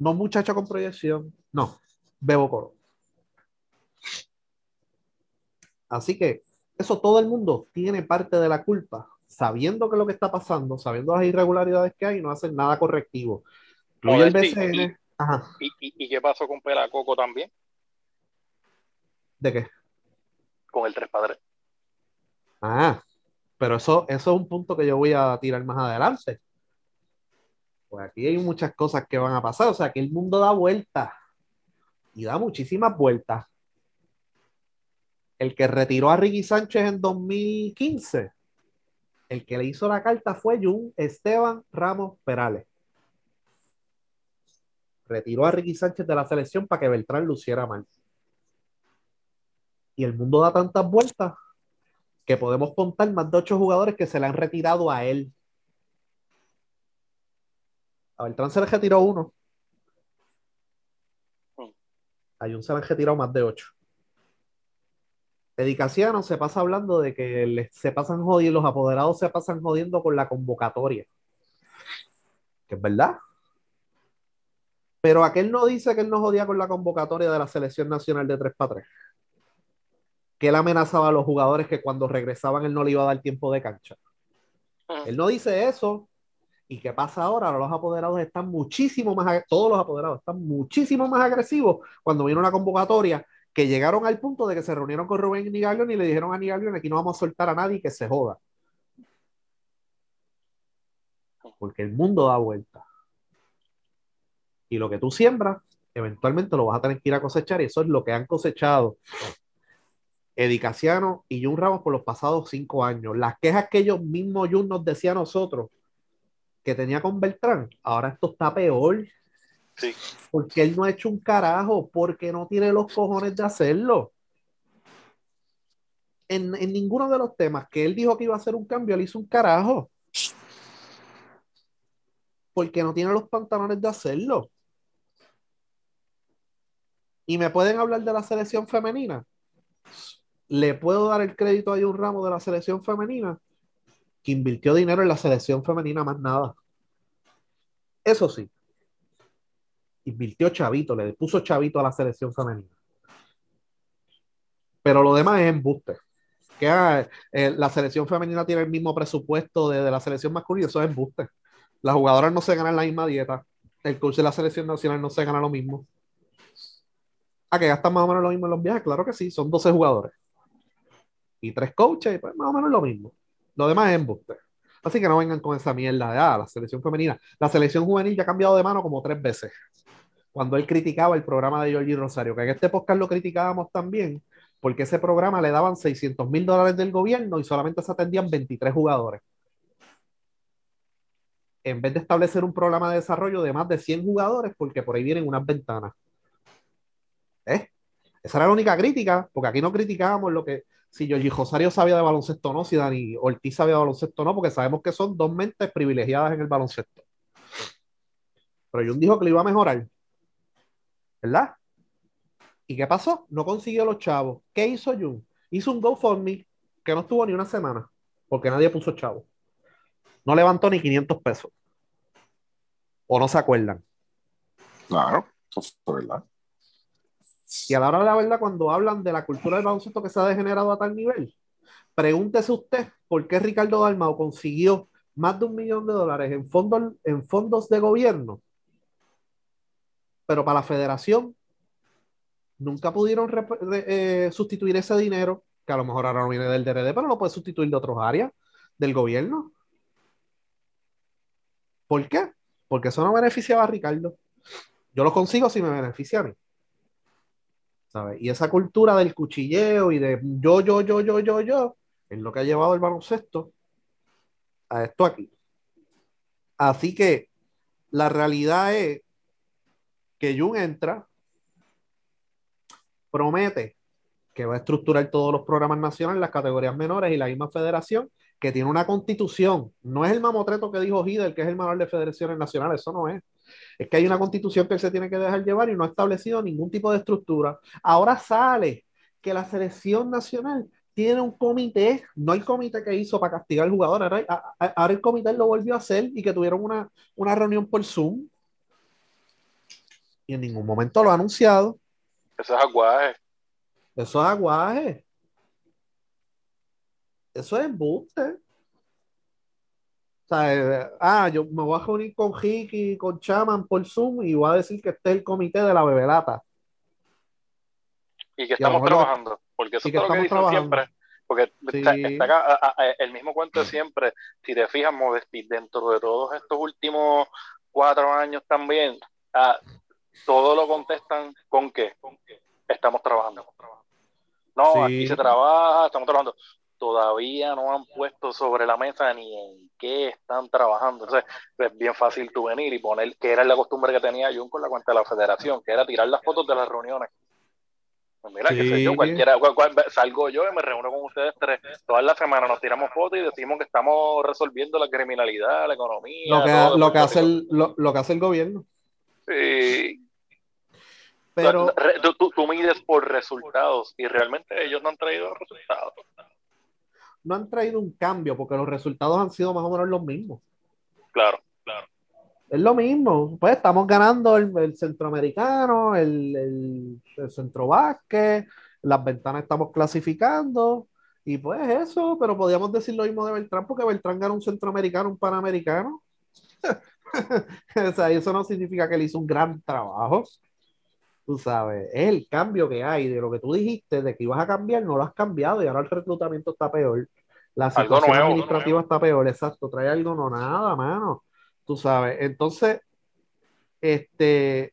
no muchacho con proyección, no, Bebo Colón. Así que eso todo el mundo tiene parte de la culpa, sabiendo que lo que está pasando, sabiendo las irregularidades que hay, no hacen nada correctivo. Incluye el BCN. Ajá. ¿Y, y, y qué pasó con Pelacoco también? ¿De qué? Con el tres padres. Ah, pero eso, eso es un punto que yo voy a tirar más adelante. Pues aquí hay muchas cosas que van a pasar. O sea, que el mundo da vueltas. Y da muchísimas vueltas. El que retiró a Ricky Sánchez en 2015, el que le hizo la carta fue Jun Esteban Ramos Perales. Retiró a Ricky Sánchez de la selección para que Beltrán luciera mal. Y el mundo da tantas vueltas que podemos contar más de ocho jugadores que se le han retirado a él. A Beltrán se le retiró uno. A Jun se le han retirado más de ocho. Edicaciano se pasa hablando de que se pasan jodiendo, los apoderados se pasan jodiendo con la convocatoria. Que es verdad. Pero aquel no dice que él no jodía con la convocatoria de la selección nacional de 3 para 3 que él amenazaba a los jugadores que cuando regresaban él no le iba a dar tiempo de cancha. Él no dice eso. ¿Y qué pasa ahora? Los apoderados están muchísimo más, todos los apoderados están muchísimo más agresivos cuando vino una convocatoria que llegaron al punto de que se reunieron con Rubén Nigaglion y le dijeron a Nigaglion aquí no vamos a soltar a nadie que se joda. Porque el mundo da vuelta. Y lo que tú siembras, eventualmente lo vas a tener que ir a cosechar y eso es lo que han cosechado Edicaciano y Jun Ramos por los pasados cinco años. Las quejas que ellos mismos Jun nos decía a nosotros que tenía con Beltrán, ahora esto está peor. Sí. Porque él no ha hecho un carajo, porque no tiene los cojones de hacerlo. En, en ninguno de los temas que él dijo que iba a hacer un cambio, él hizo un carajo. Porque no tiene los pantalones de hacerlo. Y me pueden hablar de la selección femenina le puedo dar el crédito a un ramo de la selección femenina que invirtió dinero en la selección femenina más nada. Eso sí, invirtió chavito, le puso chavito a la selección femenina. Pero lo demás es embuste. Que ah, eh, la selección femenina tiene el mismo presupuesto de, la selección masculina, eso es embuste. Las jugadoras no se ganan la misma dieta. El coach de la selección nacional no se gana lo mismo. ¿A que gastan más o menos lo mismo en los viajes? Claro que sí, son 12 jugadores y tres coaches, pues más o menos lo mismo. Lo demás es embuste. Así que no vengan con esa mierda de ah, la selección femenina. La selección juvenil ya ha cambiado de mano como tres veces. Cuando él criticaba el programa de Georgie Rosario, que en este podcast lo criticábamos también, porque ese programa le daban 600 mil dólares del gobierno y solamente se atendían 23 jugadores. En vez de establecer un programa de desarrollo de más de 100 jugadores, porque por ahí vienen unas ventanas. ¿Eh? Esa era la única crítica, porque aquí no criticábamos lo que, si Giorgi Rosario sabía de baloncesto o no, si Dani Ortiz sabía de baloncesto o no, porque sabemos que son dos mentes privilegiadas en el baloncesto. Pero Jun dijo que lo iba a mejorar. ¿Verdad? ¿Y qué pasó? No consiguió los chavos. ¿Qué hizo Jun? Hizo un GoFundMe que no estuvo ni una semana, porque nadie puso chavos. No levantó ni 500 pesos. ¿O no se acuerdan? Claro, eso fue verdad. Y a la hora de la verdad, cuando hablan de la cultura del baloncesto que se ha degenerado a tal nivel, pregúntese usted por qué Ricardo Dalmau consiguió más de un millón de dólares en fondos, de gobierno, pero para la federación nunca pudieron eh, sustituir ese dinero, que a lo mejor ahora no viene del DRD, pero lo puede sustituir de otras áreas del gobierno. ¿Por qué? porque eso no beneficiaba a Ricardo. Yo lo consigo si me beneficia. ¿Sabes? Y esa cultura del cuchilleo y de yo, yo, yo, yo, yo, yo, es lo que ha llevado el baloncesto a esto aquí. Así que la realidad es que Jun entra, promete que va a estructurar todos los programas nacionales, las categorías menores y la misma federación, que tiene una constitución. No es el mamotreto que dijo Hidel, que es el manual de federaciones nacionales, eso no es. Es que hay una constitución que se tiene que dejar llevar y no ha establecido ningún tipo de estructura. Ahora sale que la selección nacional tiene un comité, no hay comité que hizo para castigar al jugador, ahora, el comité lo volvió a hacer y que tuvieron una, una reunión por Zoom y en ningún momento lo ha anunciado. Eso es aguaje. Eso es aguaje. Eso es embuste. O sea, eh, ah, yo me voy a reunir con Ricky, con Chaman por Zoom y voy a decir que este es el comité de la bebelata. Y que estamos trabajando, porque eso es lo que dicen siempre. Porque está, acá, el mismo cuento de siempre, si te fijas, dentro de todos estos últimos cuatro años también, ah, todo lo contestan con qué? Estamos trabajando. No, aquí se trabaja, estamos trabajando. Todavía no han puesto sobre la mesa ni en qué están trabajando. Entonces, es bien fácil tú venir y poner, que era la costumbre que tenía Jun con la cuenta de la federación, que era tirar las fotos de las reuniones. Pues mira, que sé yo, cualquiera, salgo yo y me reúno con ustedes tres. Todas las semanas nos tiramos fotos y decimos que estamos resolviendo la criminalidad, la economía. Lo que, lo que, hace, el, lo, lo que hace el gobierno. Sí, pero tú, mides por resultados y realmente ellos no han traído resultados. No han traído un cambio porque los resultados han sido más o menos los mismos. Claro, claro. Es lo mismo. Pues estamos ganando el, centroamericano, el, el, el centro las ventanas estamos clasificando. Y pues eso, pero podríamos decir lo mismo de Beltrán porque Beltrán ganó un centroamericano, un panamericano. o sea, eso no significa que él hizo un gran trabajo tú sabes, es el cambio que hay de lo que tú dijiste, de que ibas a cambiar, no lo has cambiado y ahora el reclutamiento está peor. La situación administrativa está peor, exacto, trae algo, no nada, mano. Tú sabes, entonces, este,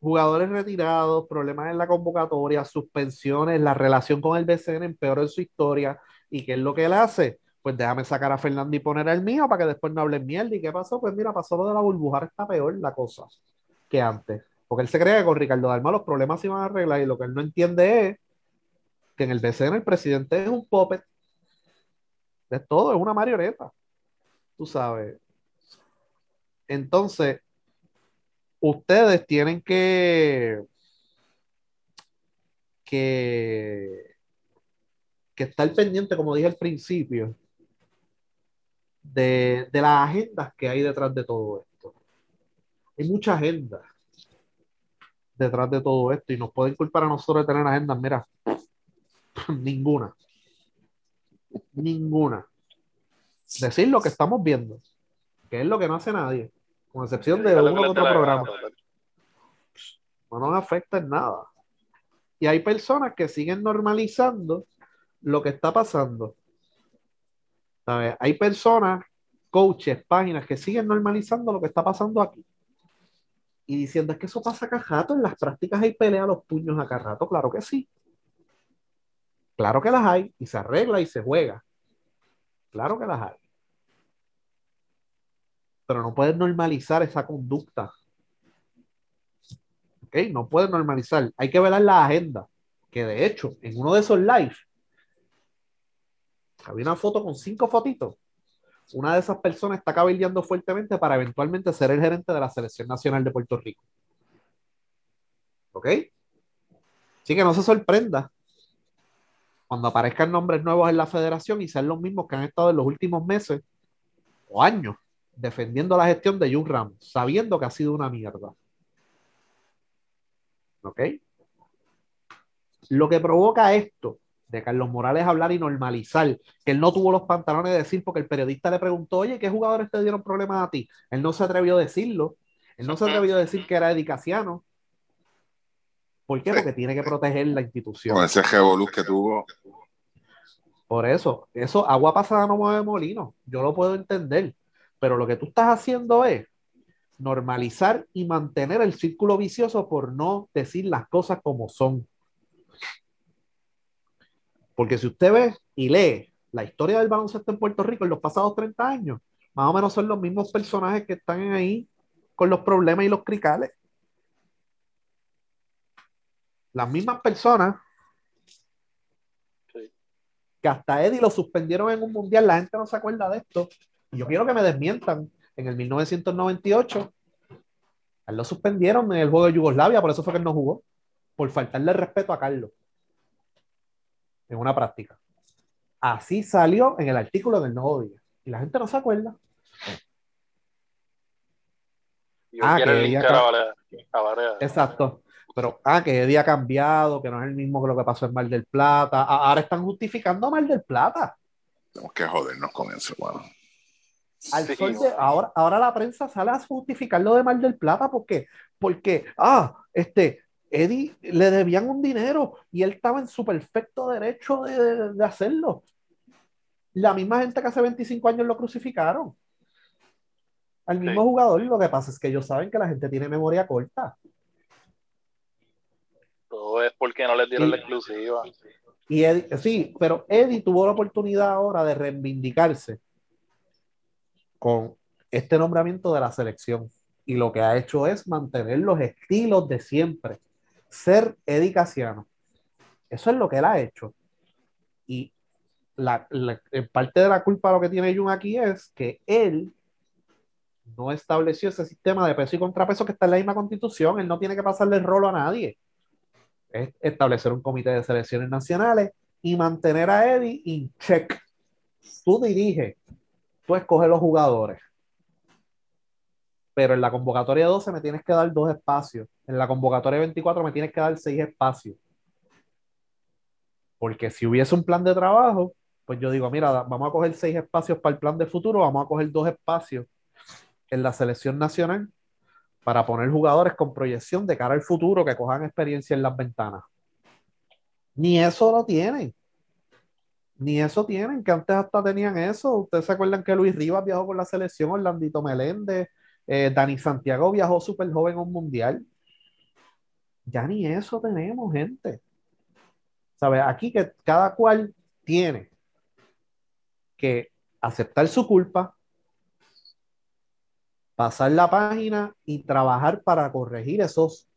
jugadores retirados, problemas en la convocatoria, suspensiones, la relación con el BCN empeoró en su historia. ¿Y qué es lo que él hace? Pues déjame sacar a Fernando y poner el mío para que después no hablen mierda. ¿Y qué pasó? Pues mira, pasó lo de la burbuja, está peor la cosa que antes. Porque él se cree que con Ricardo Dalma los problemas se iban a arreglar y lo que él no entiende es que en el BCN el presidente es un puppet. Es todo, es una marioneta. Tú sabes. Entonces, ustedes tienen que, que, estar pendiente, como dije al principio, de, de las agendas que hay detrás de todo esto. Hay mucha agenda detrás de todo esto y nos pueden culpar a nosotros de tener agendas, mira, ninguna. Ninguna. Decir lo que estamos viendo, que es lo que no hace nadie, con excepción de uno u otro programa. No nos afecta en nada. Y hay personas que siguen normalizando lo que está pasando. ¿Sabes? Hay personas, coaches, páginas que siguen normalizando lo que está pasando aquí y diciendo es que eso pasa acá rato, en las prácticas hay pelea a los puños acá rato, claro que sí. Claro que las hay y se arregla y se juega. Claro que las hay. Pero no puedes normalizar esa conducta. ¿Ok? No puedes normalizar. Hay que ver la agenda. Que de hecho, en uno de esos live, había una foto con cinco fotitos una de esas personas está cabildeando fuertemente para eventualmente ser el gerente de la Selección Nacional de Puerto Rico. ¿Ok? Así que no se sorprenda cuando aparezcan nombres nuevos en la federación y sean los mismos que han estado en los últimos meses o años defendiendo la gestión de Jun Ramos, sabiendo que ha sido una mierda. ¿Ok? Lo que provoca esto de Carlos Morales hablar y normalizar, que él no tuvo los pantalones de decir porque el periodista le preguntó, oye, ¿qué jugadores te dieron problemas a ti? Él no se atrevió a decirlo, él no se atrevió a decir que era edicaciano. ¿Por qué? Porque tiene que proteger la institución. Con ese revoluz que tuvo. Por eso, eso, agua pasada no mueve molino, yo lo puedo entender, pero lo que tú estás haciendo es normalizar y mantener el círculo vicioso por no decir las cosas como son. Porque si usted ve y lee la historia del baloncesto en Puerto Rico en los pasados 30 años, más o menos son los mismos personajes que están ahí con los problemas y los cricales. Las mismas personas que hasta Eddie lo suspendieron en un mundial, la gente no se acuerda de esto. Y yo quiero que me desmientan. En el 1998, a él lo suspendieron en el juego de Yugoslavia, por eso fue que él no jugó, por faltarle respeto a Carlos en una práctica. Así salió en el artículo del Nuevo Día. Y la gente no se acuerda. Y Ah, que ella- a. Exacto. Pero, ah, que Eddie ha cambiado, que no es el mismo que lo que pasó en Mar del Plata. A- ahora están justificando a Mar del Plata. Tenemos que jodernos con eso, bueno. Al Sí, sol de- ahora, ahora la prensa sale a justificar lo de Mar del Plata porque, porque, ah, este, Eddie le debían un dinero y él estaba en su perfecto derecho de, de- de hacerlo. La misma gente que hace 25 años lo crucificaron. Al mismo Sí. jugador, lo que pasa es que ellos saben que la gente tiene memoria corta. Todo es porque no les dieron Y- la exclusiva. Y Eddie- sí, pero Eddie tuvo la oportunidad ahora de reivindicarse con este nombramiento de la selección. Y lo que ha hecho es mantener los estilos de siempre. Ser Eddie Casiano. Eso es lo que él ha hecho. Y la, la- parte de la culpa lo que tiene Jun aquí es que él no estableció ese sistema de peso y contrapeso que está en la misma constitución. Él no tiene que pasarle el rolo a nadie es establecer un comité de selecciones nacionales y mantener a Eddie in check. Tú diriges, tú escoges los jugadores. Pero en la convocatoria 12 me tienes que dar dos espacios. En la convocatoria 24 me tienes que dar seis espacios. Porque si hubiese un plan de trabajo, pues yo digo, mira, vamos a coger seis espacios para el plan de futuro, vamos a coger dos espacios en la selección nacional para poner jugadores con proyección de cara al futuro que cojan experiencia en las ventanas. Ni eso lo tienen. Ni eso tienen, que antes hasta tenían eso. Ustedes se acuerdan que Luis Rivas viajó con la selección, Orlandito Meléndez, eh, Dani Santiago viajó súper joven a un mundial. Ya ni eso tenemos, gente. ¿Sabes? Aquí que cada cual tiene que aceptar su culpa, pasar la página y trabajar para corregir esos,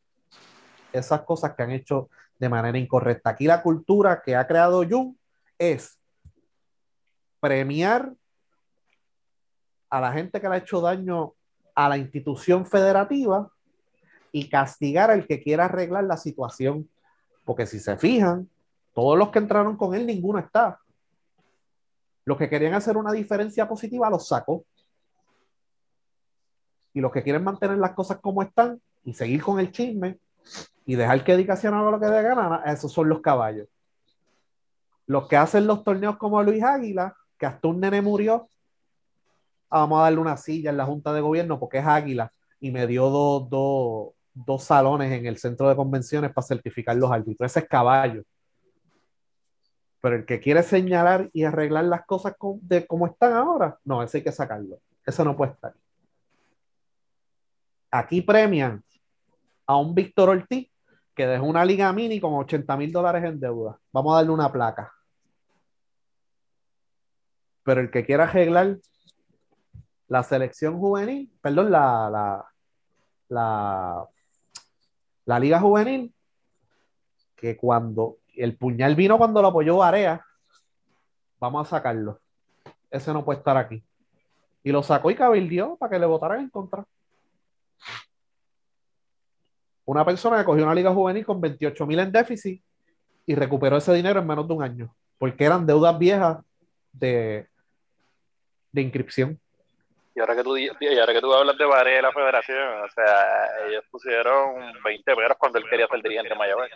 esas cosas que han hecho de manera incorrecta. Aquí la cultura que ha creado Jung es premiar a la gente que le ha hecho daño a la institución federativa y castigar al que quiera arreglar la situación. Porque si se fijan, todos los que entraron con él, ninguno está. Los que querían hacer una diferencia positiva los sacó y los que quieren mantener las cosas como están y seguir con el chisme y dejar que Edicación haga lo que dé gana, esos son los caballos. Los que hacen los torneos como Luis Águila, que hasta un nene murió, ah, vamos a darle una silla en la Junta de Gobierno porque es Águila y me dio dos, dos, dos salones en el centro de convenciones para certificar los árbitros. Ese es caballo. Pero el que quiere señalar y arreglar las cosas co- de como están ahora, no, ese hay que sacarlo. Ese no puede estar aquí premian a un Víctor Ortiz que dejó una liga mini con 80 mil dólares en deuda. Vamos a darle una placa. Pero el que quiera arreglar la selección juvenil, perdón, la, la, la liga juvenil, que cuando el puñal vino cuando lo apoyó Barea, vamos a sacarlo. Ese no puede estar aquí. Y lo sacó y cabildió para que le votaran en contra. Una persona que cogió una liga juvenil con 28 mil en déficit y recuperó ese dinero en menos de un año, porque eran deudas viejas de, de inscripción. Y ahora que tú y ahora que tú hablas de Varela de la federación, o sea, ellos pusieron 20 peros cuando él quería ser dirigente en Mayagüez.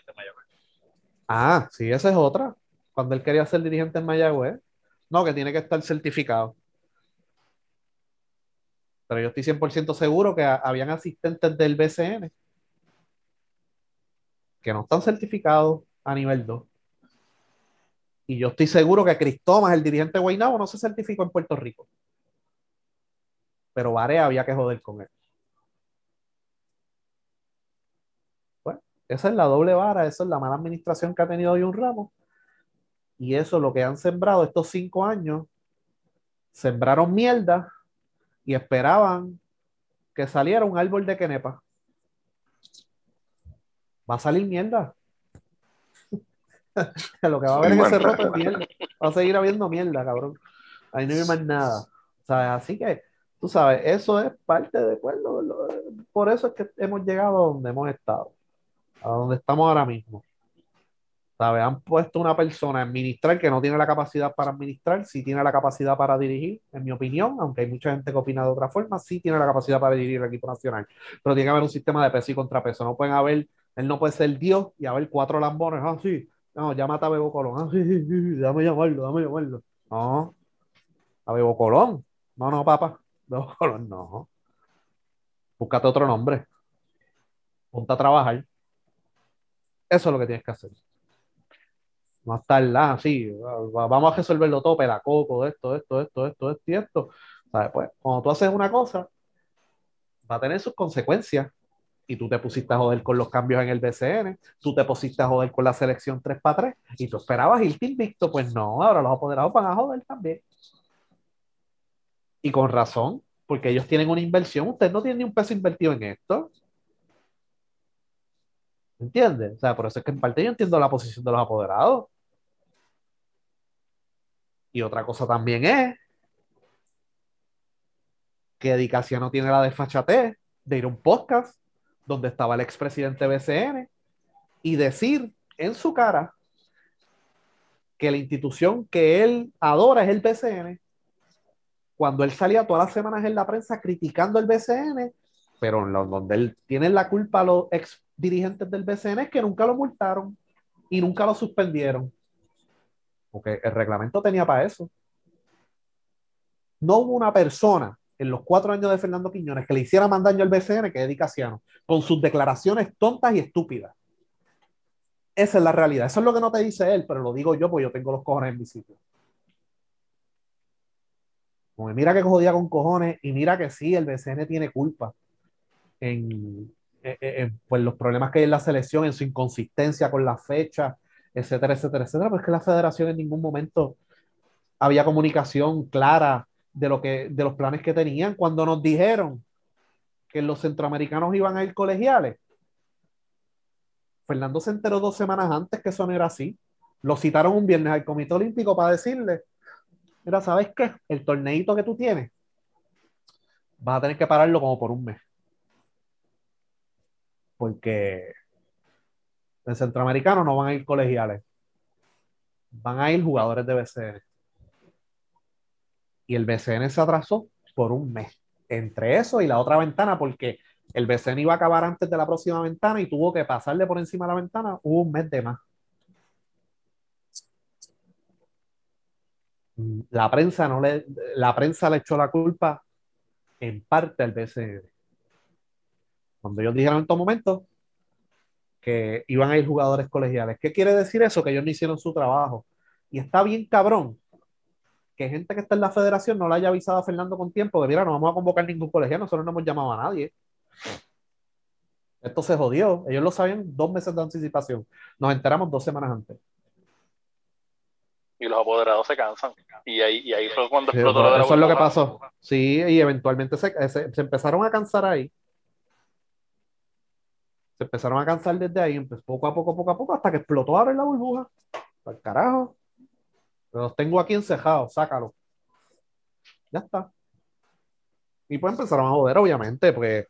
Ah, sí, esa es otra. Cuando él quería ser dirigente en Mayagüez, no, que tiene que estar certificado. Pero yo estoy 100% seguro que habían asistentes del BCN que no están certificados a nivel 2. Y yo estoy seguro que Cristomas, el dirigente de Guaynabo, no se certificó en Puerto Rico pero Varea había que joder con él. Bueno, esa es la doble vara, esa es la mala administración que ha tenido hoy un ramo. Y eso lo que han sembrado estos cinco años, sembraron mierda y esperaban que saliera un árbol de quenepa. Va a salir mierda. lo que va a haber es que se mierda. Va a seguir habiendo mierda, cabrón. Ahí no hay más nada. O sea, así que tú sabes, eso es parte de, pues, por eso es que hemos llegado a donde hemos estado, a donde estamos ahora mismo. ¿Sabe? Han puesto una persona a administrar que no tiene la capacidad para administrar, sí tiene la capacidad para dirigir, en mi opinión, aunque hay mucha gente que opina de otra forma, sí tiene la capacidad para dirigir el equipo nacional. Pero tiene que haber un sistema de peso y contrapeso. No pueden haber, él no puede ser Dios y haber cuatro lambones, ah, sí, no, llámate a Bebo Colón, ah, sí, sí, sí, dame llamarlo, dame llamarlo. No, a Bebo Colón. No, no, papá, No. Búscate otro nombre. Ponte a trabajar. Eso es lo que tienes que hacer. No estar la, sí, vamos a resolverlo todo, pelacoco, esto, esto, esto, esto, esto esto. ¿Sabes? Pues cuando tú haces una cosa, va a tener sus consecuencias. Y tú te pusiste a joder con los cambios en el BCN, tú te pusiste a joder con la selección 3 para 3 y tú esperabas irte invicto. Pues no, ahora los apoderados van a joder también. Y con razón, porque ellos tienen una inversión. Usted no tiene ni un peso invertido en esto. ¿Entiendes? O sea, por eso es que en parte yo entiendo la posición de los apoderados. Y otra cosa también es que no tiene la desfachatez de ir a un podcast donde estaba el expresidente BCN y decir en su cara que la institución que él adora es el BCN, cuando él salía todas las semanas en la prensa criticando el BCN, pero donde él tiene la culpa a los ex dirigentes del BCN es que nunca lo multaron y nunca lo suspendieron. Porque el reglamento tenía para eso. No hubo una persona en los cuatro años de Fernando Quiñones que le hiciera más daño al BCN que Eddie Casiano, con sus declaraciones tontas y estúpidas. Esa es la realidad. Eso es lo que no te dice él, pero lo digo yo porque yo tengo los cojones en mi sitio. Mira que jodía con cojones y mira que sí, el BCN tiene culpa en, pues los problemas que hay en la selección, en su inconsistencia con la fecha, etcétera, etcétera, etcétera, pero es que la federación en ningún momento había comunicación clara de, lo que, de los planes que tenían. Cuando nos dijeron que los centroamericanos iban a ir colegiales, Fernando se enteró dos semanas antes que eso no era así. Lo citaron un viernes al Comité Olímpico para decirle, mira, ¿sabes qué? El torneito que tú tienes, vas a tener que pararlo como por un mes. Porque en centroamericano no van a ir colegiales, van a ir jugadores de BCN. Y el BCN se atrasó por un mes. Entre eso y la otra ventana, porque el BCN iba a acabar antes de la próxima ventana y tuvo que pasarle por encima de la ventana un mes de más. La prensa, no le, la prensa le echó la culpa en parte al BCN. Cuando ellos dijeron en todo momento que iban a ir jugadores colegiales. ¿Qué quiere decir eso? Que ellos no hicieron su trabajo. Y está bien cabrón que gente que está en la federación no le haya avisado a Fernando con tiempo que mira, no vamos a convocar ningún colegial, nosotros no hemos llamado a nadie. Esto se jodió. Ellos lo sabían dos meses de anticipación. Nos enteramos dos semanas antes. Y los apoderados se cansan. Y ahí, y ahí fue cuando explotó Eso es lo que pasó. Sí, y eventualmente se, se empezaron a cansar ahí se empezaron a cansar desde ahí, pues poco a poco, poco a poco, hasta que explotó ahora la burbuja. Al carajo. Los tengo aquí encejados, sácalo. Ya está. Y pues empezaron a joder, obviamente, porque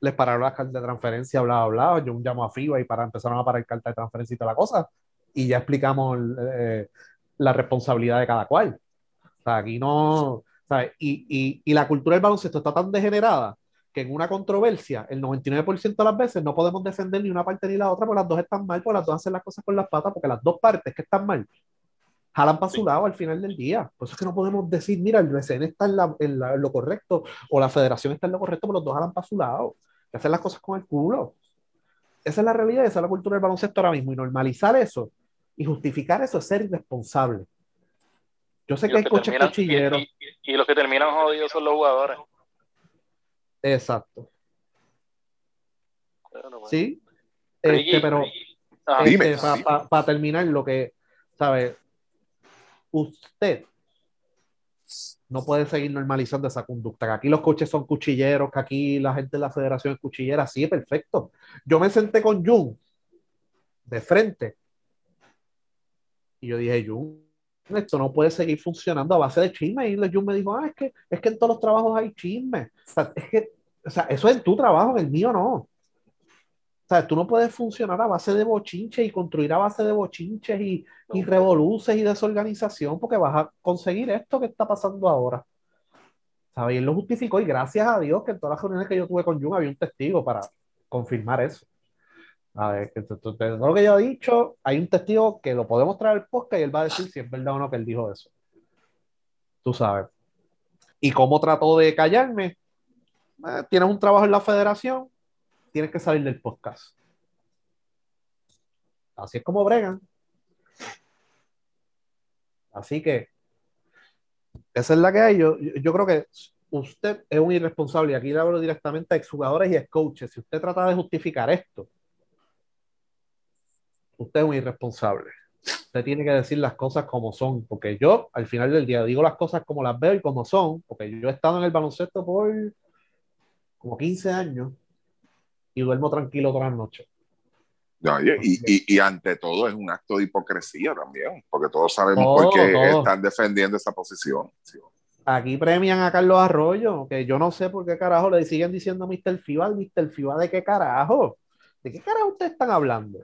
les pararon las cartas de transferencia, bla, bla, bla. Yo un llamo a FIBA y para, empezaron a parar cartas de transferencia y toda la cosa. Y ya explicamos eh, la responsabilidad de cada cual. O sea, aquí no. Y, y, y la cultura del baloncesto está tan degenerada que en una controversia, el 99% de las veces no podemos defender ni una parte ni la otra, porque las dos están mal, porque las dos hacen las cosas con las patas, porque las dos partes que están mal jalan para su lado al final del día. Por eso es que no podemos decir, mira, el BCN está en, lo correcto o la federación está en lo correcto, pero los dos jalan para su lado. Que hacen las cosas con el culo. Esa es la realidad, esa es la cultura del baloncesto ahora mismo. Y normalizar eso y justificar eso es ser irresponsable. Yo sé que hay coches cuchilleros. Y, y, los que terminan jodidos son los jugadores. Exacto. Sí. Este, pero Ah, Dime. para terminar, lo que, ¿sabe? Usted no puede seguir normalizando esa conducta. Que aquí los coches son cuchilleros, que aquí la gente de la federación es cuchillera. Sí, perfecto. Yo me senté con Jun de frente y yo dije, Jun, esto no puede seguir funcionando a base de chisme. Y Jun me dijo, ah, es que, es que en todos los trabajos hay chisme. O sea, es que, o sea, eso es en tu trabajo, en el mío no. O sea, tú no puedes funcionar a base de bochinches y construir a base de bochinches y, y revoluces y desorganización porque vas a conseguir esto que está pasando ahora. ¿Sabes? Y él lo justificó y gracias a Dios que en todas las reuniones que yo tuve con Jun había un testigo para confirmar eso. A ver, todo lo que yo he dicho, hay un testigo que lo podemos traer al podcast y él va a decir si es verdad o no que él dijo eso. Tú sabes. ¿Y cómo trató de callarme? Eh, tienes un trabajo en la federación, tienes que salir del podcast. Así es como bregan. Así que esa es la que hay. Yo, yo creo que usted es un irresponsable y aquí le hablo directamente a exjugadores y excoaches. Si usted trata de justificar esto, usted es un irresponsable. Usted tiene que decir las cosas como son, porque yo al final del día digo las cosas como las veo y como son, porque yo he estado en el baloncesto por como 15 años y duermo tranquilo todas las noches. No, y, y, y, ante todo es un acto de hipocresía también, porque todos sabemos Todo, por qué todo. están defendiendo esa posición. Sí. Aquí premian a Carlos Arroyo, que yo no sé por qué carajo le siguen diciendo Mr. FIBA. ¿Mr. FIBA de qué carajo? ¿De qué carajo ustedes están hablando?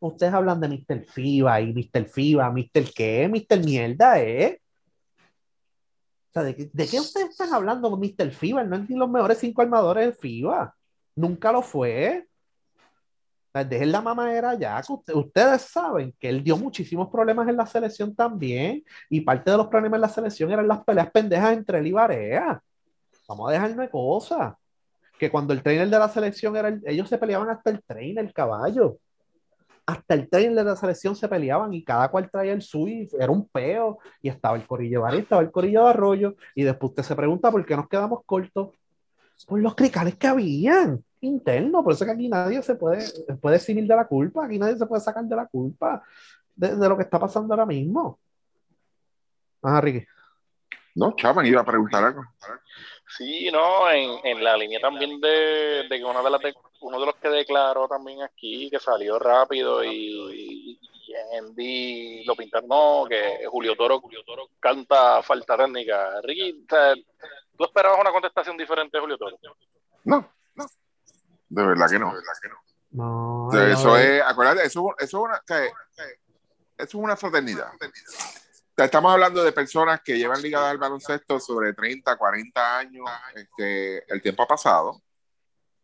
Ustedes hablan de Mr. FIBA y Mr. FIBA, Mr. qué, Mr. Mierda, ¿eh? O sea, ¿de qué, de qué ustedes están hablando Mr. FIBA? No es ni los mejores cinco armadores de FIBA. Nunca lo fue. Dejen la mamadera ya, que usted- ustedes saben que él dio muchísimos problemas en la selección también, y parte de los problemas en la selección eran las peleas pendejas entre él y Barea. Vamos a dejarnos de cosas. Que cuando el trainer de la selección era el- ellos se peleaban hasta el trainer, el caballo. Hasta el trainer de la selección se peleaban y cada cual traía el suyo, era un peo, y estaba el corillo de Barea, estaba el corillo de Arroyo, y después usted se pregunta por qué nos quedamos cortos. Por los cricales que habían internos, por eso que aquí nadie se puede, puede eximir de la culpa, aquí nadie se puede sacar de la culpa de, lo que está pasando ahora mismo. Ajá, Ricky. No, Chaman iba a preguntar algo. Sí, no, en, en la línea también de, de que una de las de- uno de los que declaró también aquí, que salió rápido y, y en Endy lo pintaron, no, que Julio Toro, Julio Toro canta falta técnica. Ricky, ¿tú esperabas una contestación diferente de Julio Toro? No, no. De verdad que no. No, O sea, no, eso no. es, acuérdate, eso, eso es una, o sea, eso es una fraternidad. O sea, estamos hablando de personas que llevan ligadas al baloncesto sobre 30, 40 años. Este, el tiempo ha pasado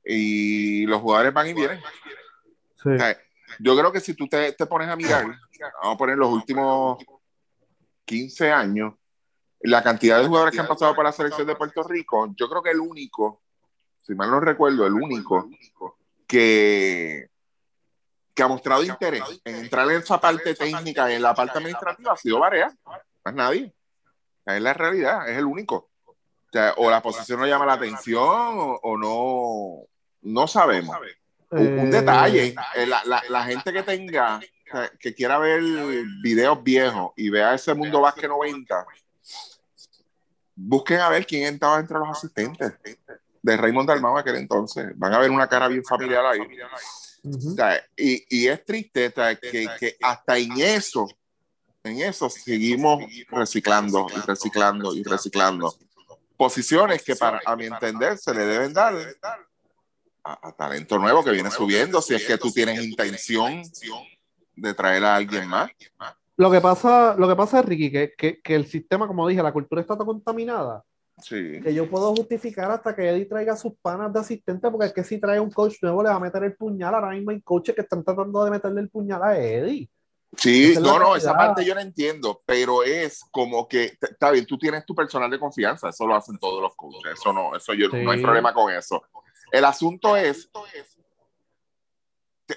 y los jugadores van y vienen. Sí. O sea, yo creo que si tú te, te pones a mirar, vamos a poner los últimos 15 años, la cantidad de jugadores que han pasado por la selección de Puerto Rico, yo creo que el único, si mal no recuerdo, el único que, que ha mostrado interés en entrar en esa parte técnica y en la parte administrativa ha sido Barea, más nadie. Es la realidad, es el único. O, sea, o la posición no llama la atención o, o no, no sabemos. Un, un Eh, detalle, eh, la, la- la gente que tenga, que quiera ver videos viejos y vea ese mundo básquet 90, busquen a ver quién estaba entre los asistentes de Raymond Dalmau en aquel entonces. Van a ver una cara bien familiar ahí. O sea, y, y es triste o sea, que, que hasta en eso, en eso seguimos reciclando y reciclando y reciclando. Posiciones que para, a mi entender, se le deben dar a, a talento nuevo que viene subiendo, si es que tú tienes intención de traer a alguien más. Lo que pasa, lo que pasa es, Ricky, que, que, que el sistema, como dije, la cultura está tan contaminada Sí. que yo puedo justificar hasta que Eddie traiga sus panas de asistente, porque es que si trae un coach nuevo le va a meter el puñal. Ahora mismo hay coaches que están tratando de meterle el puñal a Eddie. Sí, Esa no, no, esa parte yo la entiendo, pero es como que, está bien, tú tienes tu personal de confianza, eso lo hacen todos los coaches, eso no, eso yo, no hay problema con eso. El asunto es,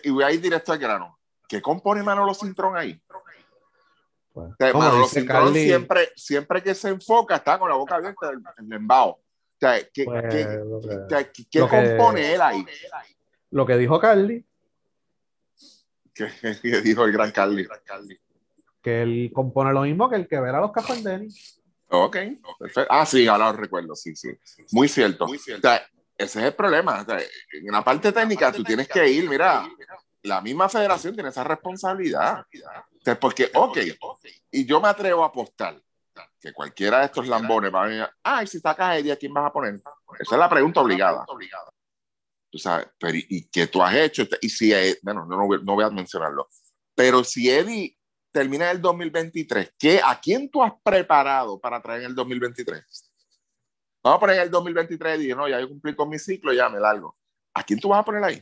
y voy a ir directo al grano, ¿qué compone Manolo Cintrón ahí? Pues, O sea, como Manolo dice Cintrón Carly, siempre, siempre que se enfoca está con la boca abierta el, el embao. O sea, ¿qué, pues, qué- lo que- o sea, ¿qué- qué lo que- compone él ahí? lo que dijo Carly, ¿Qué, qué dijo el gran Carly? Que él compone lo mismo que el que verá los cafés Denny. Ok, perfecto. Ah, sí, ahora lo recuerdo, sí, sí. Muy cierto. O sea, ese es el problema. O sea, en la parte técnica tú tienes que ir, mira, la misma federación tiene esa responsabilidad. Porque, ok, y yo me atrevo a apostar que cualquiera de estos lambones va a venir, ay, si sacas a Eddie, ¿a quién vas a poner? Esa es la pregunta obligada. Tú sabes, pero ¿y- ¿y qué tú has hecho? Y si, eh, bueno, no, no voy- no voy a mencionarlo, pero si Eddie termina el 2023, ¿qué, ¿a quién tú has preparado para traer en el 2023? Vamos a poner el 2023 y no, ya yo cumplí con mi ciclo, ya me largo. ¿A quién tú vas a poner ahí?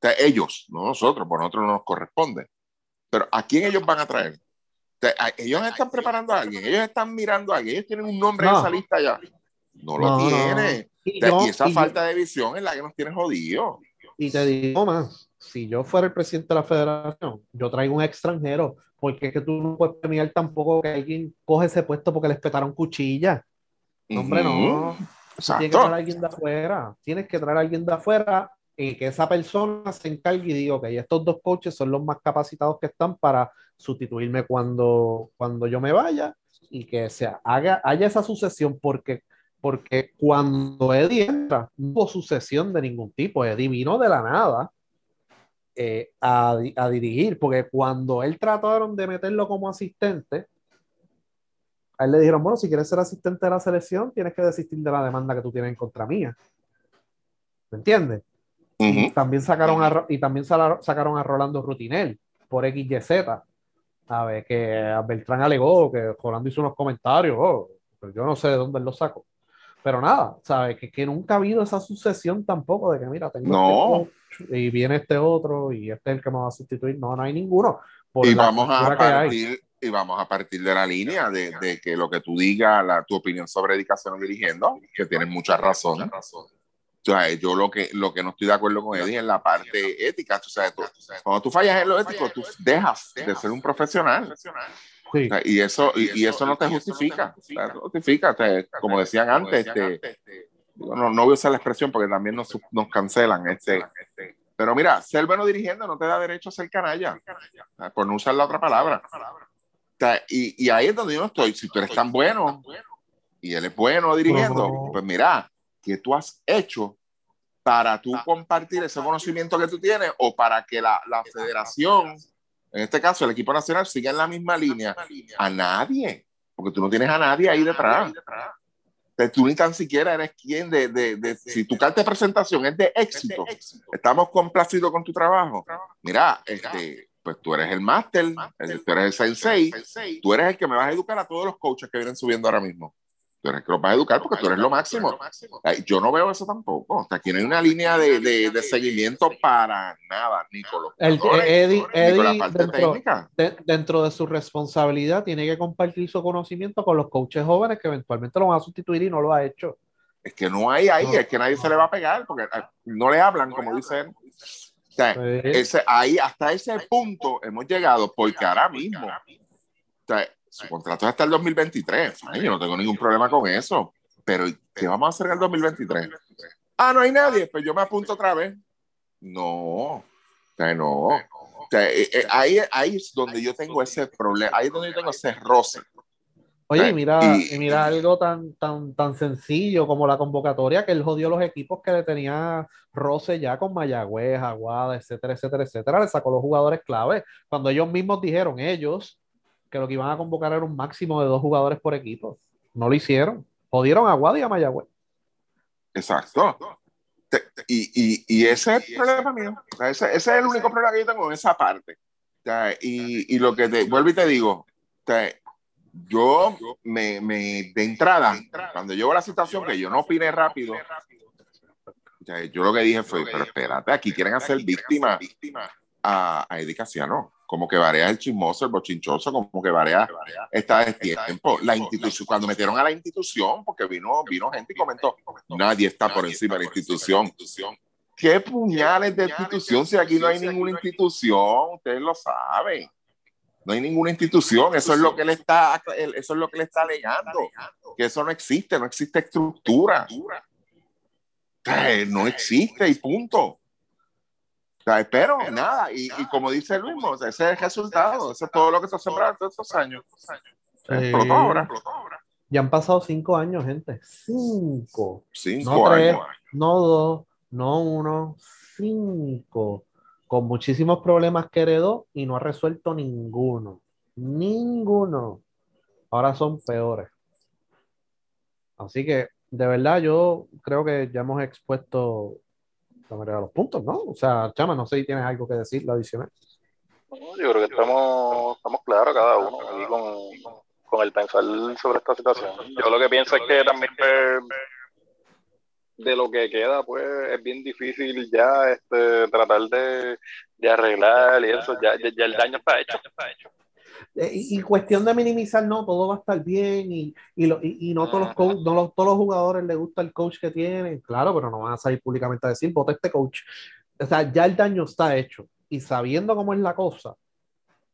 O sea, ellos, no nosotros, por nosotros no nos corresponde. Pero ¿a quién ellos van a traer? O sea, a- ellos están preparando a alguien, ellos están mirando a alguien, ellos tienen un nombre en esa lista ya. No lo No, tiene. Y, O sea, yo- y esa y yo- falta de visión es la que nos tiene jodidos. Y te digo más, si yo fuera el presidente de la federación, yo traigo un extranjero, porque es que tú no puedes premiar tampoco que alguien coge ese puesto porque les petaron cuchilla. No, hombre, no. Tienes que traer a alguien de afuera. Tienes que traer a alguien de afuera y que esa persona se encargue y diga, ok, estos dos coaches son los más capacitados que están para sustituirme cuando, cuando yo me vaya y que se haga, haya esa sucesión porque, porque cuando Eddie entra, no hubo sucesión de ningún tipo. Eddie vino de la nada eh, a, a dirigir, porque cuando él trataron de meterlo como asistente, a él le dijeron, bueno, si quieres ser asistente de la selección, tienes que desistir de la demanda que tú tienes en contra mía. ¿Me entiendes? También sacaron a, y también sacaron a Rolando Rutinel por XYZ. ¿Sabes? Que a Beltrán alegó que Rolando hizo unos comentarios. oh, pero yo no sé de dónde él lo sacó. Pero nada, ¿sabes? Que, que nunca ha habido esa sucesión tampoco de que, mira, tengo No. este coach y viene este otro y este es el que me va a sustituir. No, no hay ninguno. Y vamos a que partir y vamos a partir de la línea de, de que lo que tú digas, la, tu opinión sobre dedicación dirigiendo, que tienes mucha razón. O sea, yo lo que, lo que no estoy de acuerdo con Eddie es en la parte ética. Tú sabes, tú- cuando tú fallas en lo ético, tú dejas de ser un profesional. Sí. O sea, y eso, y, y eso no te justifica. O sea, no justifica. O sea, como decían antes, este, no, no voy a usar la expresión porque también nos, nos cancelan. Este, pero mira, ser bueno dirigiendo no te da derecho a ser canalla, o sea, por no usar la otra palabra. O sea, y, y ahí es donde yo no estoy. Si tú eres tan bueno y él es bueno dirigiendo, pues mira, ¿qué tú has hecho para tú compartir ese conocimiento que tú tienes o para que la, la federación, en este caso el equipo nacional, siga en la misma línea? A nadie, porque tú no tienes a nadie ahí detrás. Tú ni tan siquiera eres quien de, de, de- si tu carta de presentación es de éxito, estamos complacidos con tu trabajo. Mira, este, pues tú eres el máster, el- tú eres el sensei, tú eres el que me vas a educar a todos los coaches que vienen subiendo ahora mismo. Tú eres que los vas a educar porque tú eres lo máximo. Yo no veo eso tampoco. O sea, aquí no hay una línea de, de, de seguimiento para nada, ni con los El, jugadores, Eddie, con la Eddie parte dentro, técnica. de- dentro de su responsabilidad tiene que compartir su conocimiento con los coaches jóvenes que eventualmente lo van a sustituir y no lo ha hecho. Es que no hay ahí, es que nadie se le va a pegar porque eh, no le hablan, como dice él. O sea, ese, ahí, hasta ese punto hemos llegado porque ahora mismo, o sea, su contrato es hasta el 2023. Ay, yo no tengo ningún problema con eso. Pero, ¿qué vamos a hacer en el 2023? Ah, no hay nadie, pues yo me apunto otra vez. No, o sea, no. O sea, eh, eh, ahí, ahí es donde yo tengo ese problema, ahí es donde yo tengo ese roce. Oye, y mira, y- y mira algo tan, tan, tan sencillo como la convocatoria que él jodió los equipos que le tenía roce ya con Mayagüez, Aguada, etcétera, etcétera, etcétera. Le sacó los jugadores clave. Cuando ellos mismos dijeron, ellos, que lo que iban a convocar era un máximo de dos jugadores por equipo. No lo hicieron. Jodieron a Aguada y a Mayagüez. Exacto. Y, y, y ese es el problema mío. Ese, es el único problema que yo tengo en esa parte. Y, y lo que te vuelvo y te digo, yo me, me de entrada, cuando veo la situación que yo no opiné rápido, yo lo que dije fue, pero espérate, aquí quieren hacer víctima a, a Eddie. Como que Varea el chismoso, el bochinchoso, como que Varea está de tiempo. La institución, cuando metieron a la institución, porque vino, vino gente y comentó, nadie está por encima de la institución. ¿Qué puñales de institución si aquí no hay ninguna institución? Ustedes lo saben. No hay ninguna institución. Eso es lo que él está, eso es lo que le está alegando. Que eso no existe, no existe estructura. No existe y punto. Sea, pero nada, y, y como dice Luis, o sea, ese es el resultado, eso es todo lo que se ha sembrado todos estos años. Explotó ahora, explotó ahora. Ya han pasado cinco años, gente. Cinco. Cinco No tres, años. no dos, no uno, cinco. Con muchísimos problemas que heredó y no ha resuelto ninguno. Ninguno. Ahora son peores. Así que, de verdad, yo creo que ya hemos expuesto la mayoría de los puntos, ¿no? O sea, Chama, no sé si tienes algo que decir, lo adicional. Yo creo que estamos, claros cada uno con, el pensar sobre esta situación. Yo lo que pienso es que también pues, de lo que queda, pues es bien difícil ya este, tratar de, de arreglar y eso. Ya, ya, ya el daño está hecho. Eh, Y, y cuestión de minimizar, no, todo va a estar bien y, y, lo- y- y no, todos los coach- no los- todos los jugadores les gusta el coach que tienen, claro, pero no van a salir públicamente a decir, vota este coach. O sea, ya el daño está hecho y sabiendo cómo es la cosa,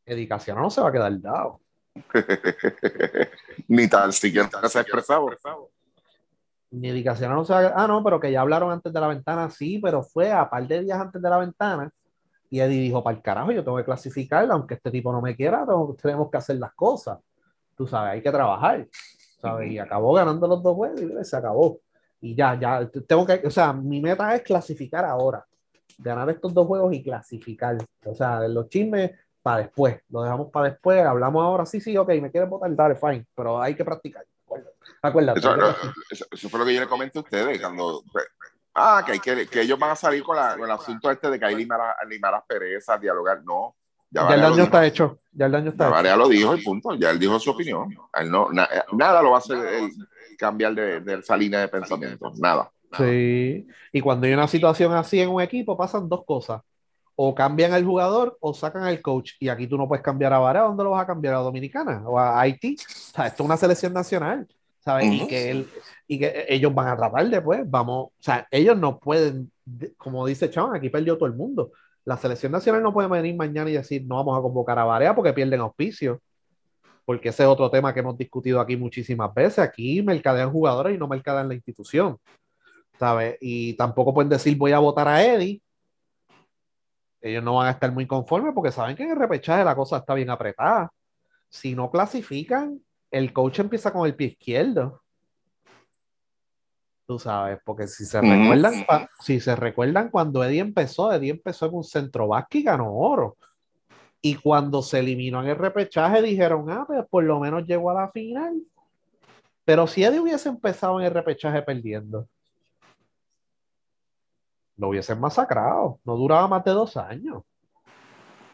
Edicación no se va a quedar dado. Ni tan siquiera se ha expresado. Ni Edicación no se va a quedar, ah, no, pero que ya hablaron antes de la ventana, sí, pero fue a par de días antes de la ventana y Eddie dijo, para el carajo, yo tengo que clasificar, aunque este tipo no me quiera, tengo- tenemos que hacer las cosas. Tú sabes, hay que trabajar. ¿sabes? Y acabó ganando los dos juegos y se acabó. Y ya, ya, tengo que, o sea, mi meta es clasificar ahora. Ganar estos dos juegos y clasificar. O sea, los chismes para después. Lo dejamos para después. Hablamos ahora, sí, sí, ok, me quieres votar, dale, fine. Pero hay que practicar. Acuérdate. Eso, hay que practicar. eso- eso fue lo que yo le comenté a ustedes cuando. Ah, que, hay que, que ellos van a salir con, la- con el asunto este de que hay limar, limar las perezas, dialogar. No. Ya el Varea lo daño está hecho. Ya el daño Ya está hecho. Varea lo dijo y punto. Ya él dijo su opinión. Él no, na- nada lo va a hacer él cambiar de, de esa línea de pensamiento. Nada. Sí. Y cuando hay una situación así en un equipo, pasan dos cosas. O cambian al jugador o sacan al coach. Y aquí tú no puedes cambiar a Varea. ¿Dónde lo vas a cambiar? ¿A Dominicana? ¿O a Haití? O sea, esto es una selección nacional. ¿Sabes? Y que él, y que ellos van a tratar después. Vamos. O sea, ellos no pueden, de- como dice Chan, aquí perdió todo el mundo. La selección nacional no puede venir mañana y decir no vamos a convocar a Varea porque pierden auspicio. Porque ese es otro tema que hemos discutido aquí muchísimas veces. Aquí mercadean jugadores y no mercadean la institución. ¿sabes? Y tampoco pueden decir voy a votar a Eddie. Ellos no van a estar muy conformes porque saben que en el repechaje la cosa está bien apretada. Si no clasifican, el coach empieza con el pie izquierdo. Tú sabes, porque si se recuerdan, si se recuerdan cuando Eddie empezó, Eddie empezó en un centro y ganó oro. Y cuando se eliminó en el repechaje, dijeron, ah, pues por lo menos llegó a la final. Pero si Eddie hubiese empezado en el repechaje perdiendo, lo hubiesen masacrado. No duraba más de dos años.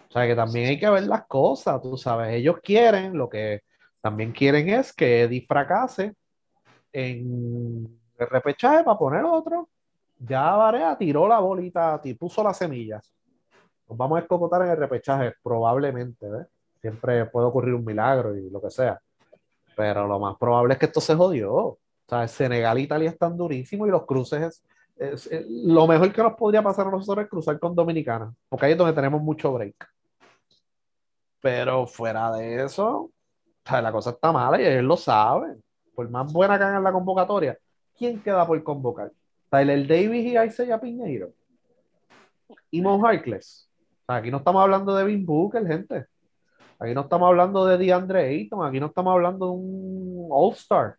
O sea que también hay que ver las cosas, tú sabes. Ellos quieren, lo que también quieren es que Eddie fracase en el repechaje para poner otro. Ya Varea tiró la bolita, ti- puso las semillas. Nos vamos a escocotar en el repechaje, probablemente, ¿ves? Siempre puede ocurrir un milagro y lo que sea. Pero lo más probable es que esto se jodió. O sea, Senegal e Italia están durísimos y los cruces es, es- es- lo mejor que nos podría pasar a nosotros es cruzar con Dominicana, porque ahí es donde tenemos mucho break. Pero fuera de eso, la cosa está mala y ellos lo saben. Por más buena que hagan la convocatoria, ¿quién queda por convocar? Tyler Davis y Isaiah Piñeiro. Y Mon Harkless. Aquí no estamos hablando de Vin Booker, gente. Aquí no estamos hablando de DeAndre Ayton, aquí no estamos hablando de un All-Star.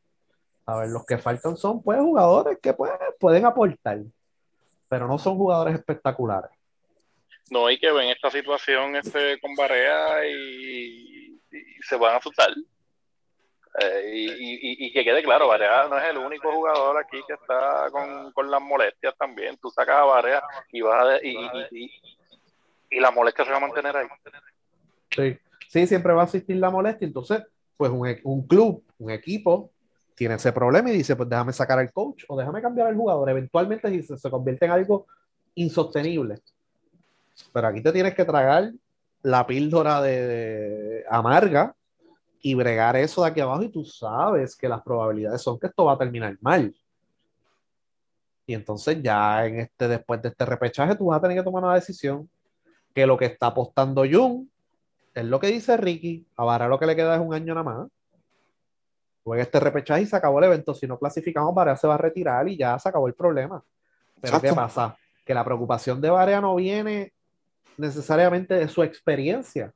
A ver, los que faltan son pues jugadores que pues, pueden aportar, pero no son jugadores espectaculares. No, y que ven esta situación este, con Barea y, y se van a asustar. Eh, y, y- que quede claro, Barea no es el único jugador aquí que está con, con las molestias también. Tú sacas a Barea y vas a, y, y, la molestia se va a mantener ahí. Sí, sí, siempre va a existir la molestia. Entonces, pues un, un club, un equipo, tiene ese problema y dice, pues déjame sacar al coach o déjame cambiar al jugador. Eventualmente si se, se convierte en algo insostenible. Pero aquí te tienes que tragar la píldora de, de amarga y bregar eso de aquí abajo y tú sabes que las probabilidades son que esto va a terminar mal. Y entonces ya en este, después de este repechaje, tú vas a tener que tomar una decisión que lo que está apostando Jung es lo que dice Ricky. A Vara lo que le queda es un año nada más. Juega este repechaje y se acabó el evento. Si no clasificamos, Varea se va a retirar y ya se acabó el problema. Pero ¿qué pasa? Que la preocupación de Varea no viene necesariamente de su experiencia.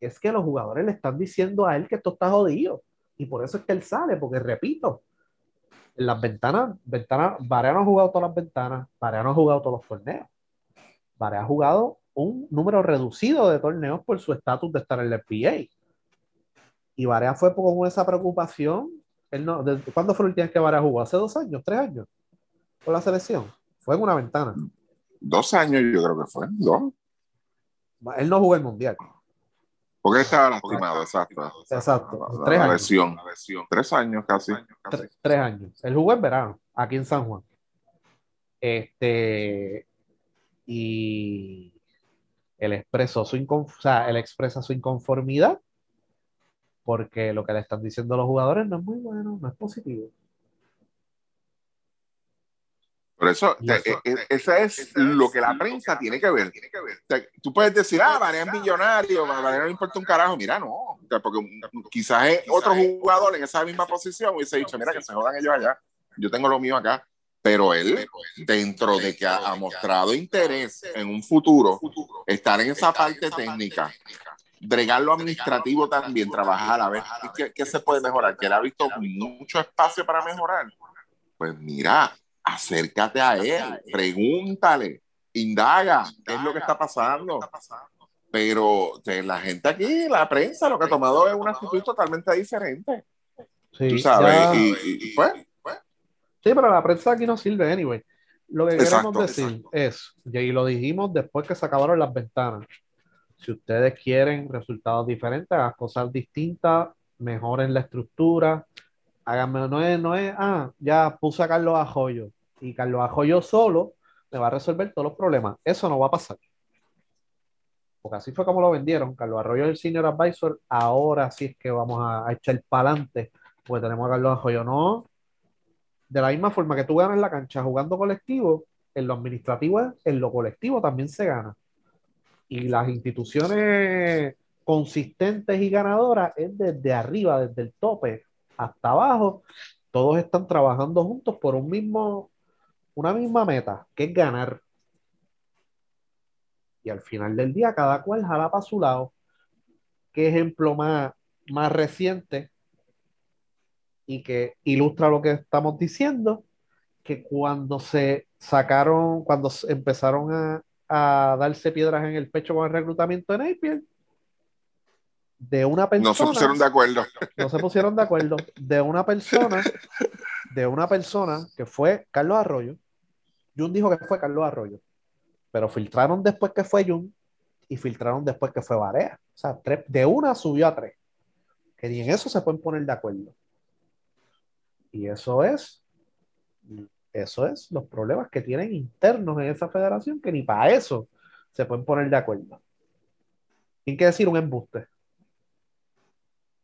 Es que los jugadores le están diciendo a él que esto está jodido. Y por eso es que él sale, porque repito, en las ventanas, ventanas, Varea no ha jugado todas las ventanas, Varea no ha jugado todos los torneos. Varea ha jugado un número reducido de torneos por su estatus de estar en el PA. Y Varea fue con esa preocupación. Él no, ¿desde ¿Cuándo fue el último que Varea jugó? ¿Hace dos años? ¿Tres años? Con la selección. Fue en una ventana. Dos años yo creo que fue, dos. Él no jugó el mundial. Porque estaba lastimado, exacto. Exacto. La- Tres la años. lesión. Tres años casi. Tre- tres años. Él jugó en verano, aquí en San Juan. Este, y él expresó su inconf- o sea, él expresa su inconformidad porque lo que le están diciendo los jugadores no es muy bueno, no es positivo. Por eso, te- eso- e- e- ese es lo que la prensa tiene que ver. Te- tú puedes decir, ah, Varea es millonario, Varea no le importa un carajo. Mira, no. O sea, porque quizás es otro jugador en esa misma posición hubiese dicho, mira, que se jodan ellos allá. Yo tengo lo mío acá. Pero él, dentro de que ha, ha mostrado interés en un futuro, estar en esa parte técnica, bregar lo administrativo también, trabajar a ver qué, qué se puede mejorar, que él ha visto mucho espacio para mejorar. Pues mira, acércate a él, pregúntale, indaga qué es lo que está pasando. Pero de la gente aquí, la prensa, lo que ha tomado es una actitud totalmente diferente. Sí, Tú sabes, ya- y, y- y pues, Sí, pero la prensa aquí no sirve, anyway. Lo que Exacto, queremos decir es, y lo dijimos después que se acabaron las ventanas, si ustedes quieren resultados diferentes, hagan cosas distintas, mejoren la estructura, háganme, no es, no es, ah, ya puse a Carlos Ajoyo, y Carlos Ajoyo solo me va a resolver todos los problemas. Eso no va a pasar. Porque así fue como lo vendieron. Carlos Arroyo es el senior advisor. Ahora sí es que vamos a, echar para adelante. Porque tenemos a Carlos Arroyo. No. De la misma forma que tú ganas la cancha jugando colectivo, en lo administrativo, en lo colectivo también se gana. Y las instituciones consistentes y ganadoras es desde arriba, desde el tope hasta abajo. Todos están trabajando juntos por un mismo, una misma meta, que es ganar. Y al final del día, cada cual jala para su lado. ¿Qué ejemplo más, más reciente y que ilustra lo que estamos diciendo? Que cuando se sacaron, cuando empezaron a, a darse piedras en el pecho con el reclutamiento de Napier, de una persona no se pusieron de acuerdo. no se pusieron de acuerdo de una persona, de una persona que fue Carlos Arroyo. Jun dijo que fue Carlos Arroyo, pero filtraron después que fue Jun y filtraron después que fue Varea. O sea, tres, de una subió a tres. Que ni en eso se pueden poner de acuerdo. Y eso es, eso es los problemas que tienen internos en esa federación, que ni para eso se pueden poner de acuerdo. Tienen que decir un embuste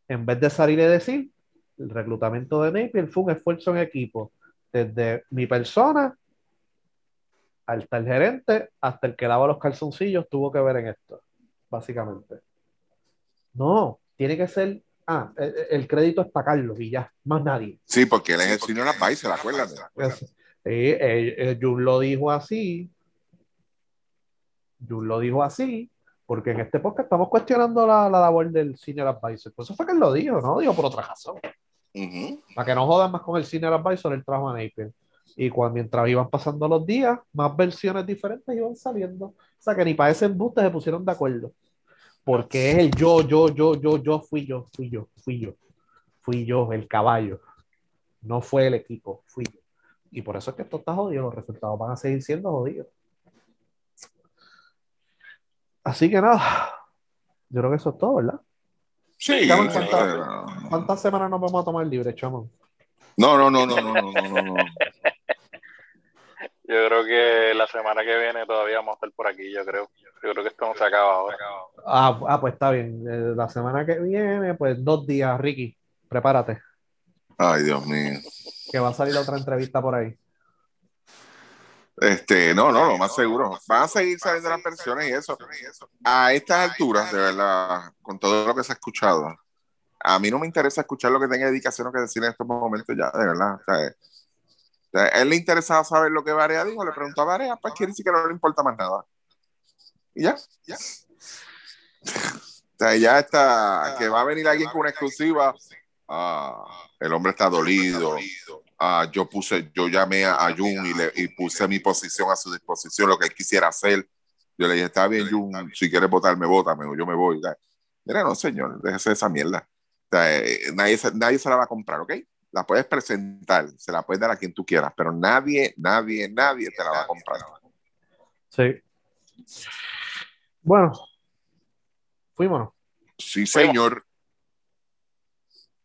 en vez de salir y decir, el reclutamiento de Napier fue un esfuerzo en equipo, desde mi persona hasta el gerente, hasta el que lava los calzoncillos, tuvo que ver en esto, básicamente. No, tiene que ser, ah, el, el crédito es para Carlos y ya, más nadie. Sí, porque él es el senior advisor, acuérdate. Es- sí, eh, eh, Jun lo dijo así, Jun lo dijo así, porque en este podcast estamos cuestionando la, la labor del senior advisor. Por eso fue que él lo dijo, no lo dijo por otra razón. Ujú. Para que no jodan más con el senior advisor, el trabajo a Napier. Y cuando, mientras iban pasando los días, más versiones diferentes iban saliendo. O sea que ni para ese embuste se pusieron de acuerdo. Porque es el yo, yo, yo, yo, yo, fui yo, fui yo, fui yo, fui yo, el caballo. No fue el equipo, fui yo. Y por eso es que esto está jodido, los resultados van a seguir siendo jodidos. Así que nada, yo creo que eso es todo, ¿verdad? Sí. ¿cuántas, eh, ¿cuántas, semanas nos vamos a tomar libre, chamón? No, no, no, no, no, no, no. Yo creo que la semana que viene todavía vamos a estar por aquí, yo creo. Yo creo que esto no se acaba ahora. Ah, ah, pues está bien. Eh, la semana que viene, pues dos días, Ricky. Prepárate, Ay, Dios mío. que va a salir otra entrevista por ahí. Este, no, no, lo más seguro. Van a seguir saliendo las pensiones y eso. A estas alturas, de verdad, con todo lo que se ha escuchado, a mí no me interesa escuchar lo que tenga dedicación o que decir en estos momentos ya, de verdad. O sea, o sea, a él le interesaba saber lo que Varea dijo, le preguntó a Varea, pues quiere decir que no le importa más nada. Y ya, ya. O sea, ya está, que va a venir alguien con una exclusiva. Ah, el hombre está dolido. Ah, yo puse, yo llamé a, Jun y, le, y puse mi posición a su disposición, lo que él quisiera hacer. Yo le dije, está bien, Jun, si quieres votarme, vótame, o yo me voy. Mira, no, señor, déjese esa mierda. O sea, eh, nadie, nadie se la va a comprar, ¿ok? La puedes presentar, se la puedes dar a quien tú quieras, pero nadie, nadie, nadie te la va a comprar. Sí. Bueno, fuimos. Sí, señor.